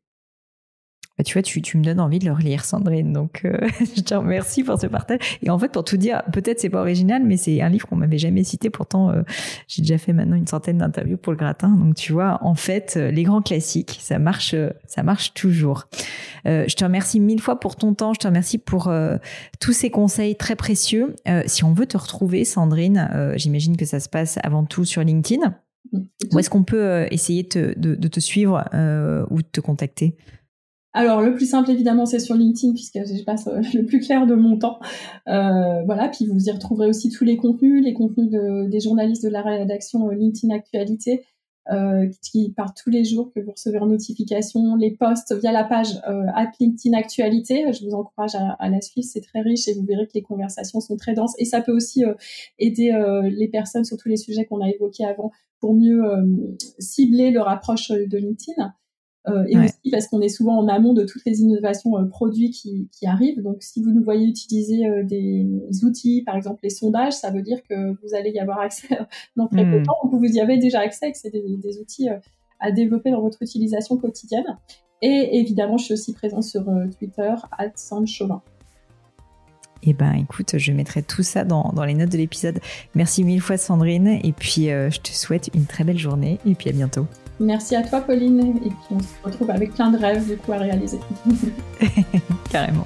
Bah, tu vois, tu, tu, me donnes envie de le relire, Sandrine. Donc, euh, je te remercie pour ce partage. Et en fait, pour tout dire, peut-être c'est pas original, mais c'est un livre qu'on m'avait jamais cité. Pourtant, euh, j'ai déjà fait maintenant une centaine d'interviews pour le gratin. Donc, tu vois, en fait, euh, les grands classiques, ça marche, ça marche toujours. je te remercie mille fois pour ton temps. Je te remercie pour tous ces conseils très précieux. si on veut te retrouver, Sandrine, j'imagine que ça se passe avant tout sur LinkedIn. Mm. Où est-ce qu'on peut essayer de, de, te suivre ou de te contacter? Alors le plus simple évidemment c'est sur LinkedIn puisque je passe euh, le plus clair de mon temps. Euh, voilà, puis vous y retrouverez aussi tous les contenus, les contenus des journalistes de la rédaction euh, LinkedIn Actualité qui partent tous les jours que vous recevez en notification, les posts via la page at LinkedIn Actualité. Je vous encourage à, la suivre, c'est très riche et vous verrez que les conversations sont très denses et ça peut aussi aider les personnes sur tous les sujets qu'on a évoqués avant pour mieux cibler leur approche de LinkedIn. Euh, et aussi parce qu'on est souvent en amont de toutes les innovations euh, produits qui, qui, arrivent. Donc, si vous nous voyez utiliser euh, des outils, par exemple les sondages, ça veut dire que vous allez y avoir accès dans très peu de hmm. temps, ou que vous y avez déjà accès, que c'est des, des, outils à développer dans votre utilisation quotidienne. Et évidemment, je suis aussi présente sur Twitter, @sandchauvin. Eh ben, écoute, je mettrai tout ça dans, dans les notes de l'épisode. Merci mille fois, Sandrine. Et puis, je te souhaite une très belle journée. Et puis, à bientôt. Merci à toi, Pauline. Et puis on se retrouve avec plein de rêves du coup à réaliser. Carrément.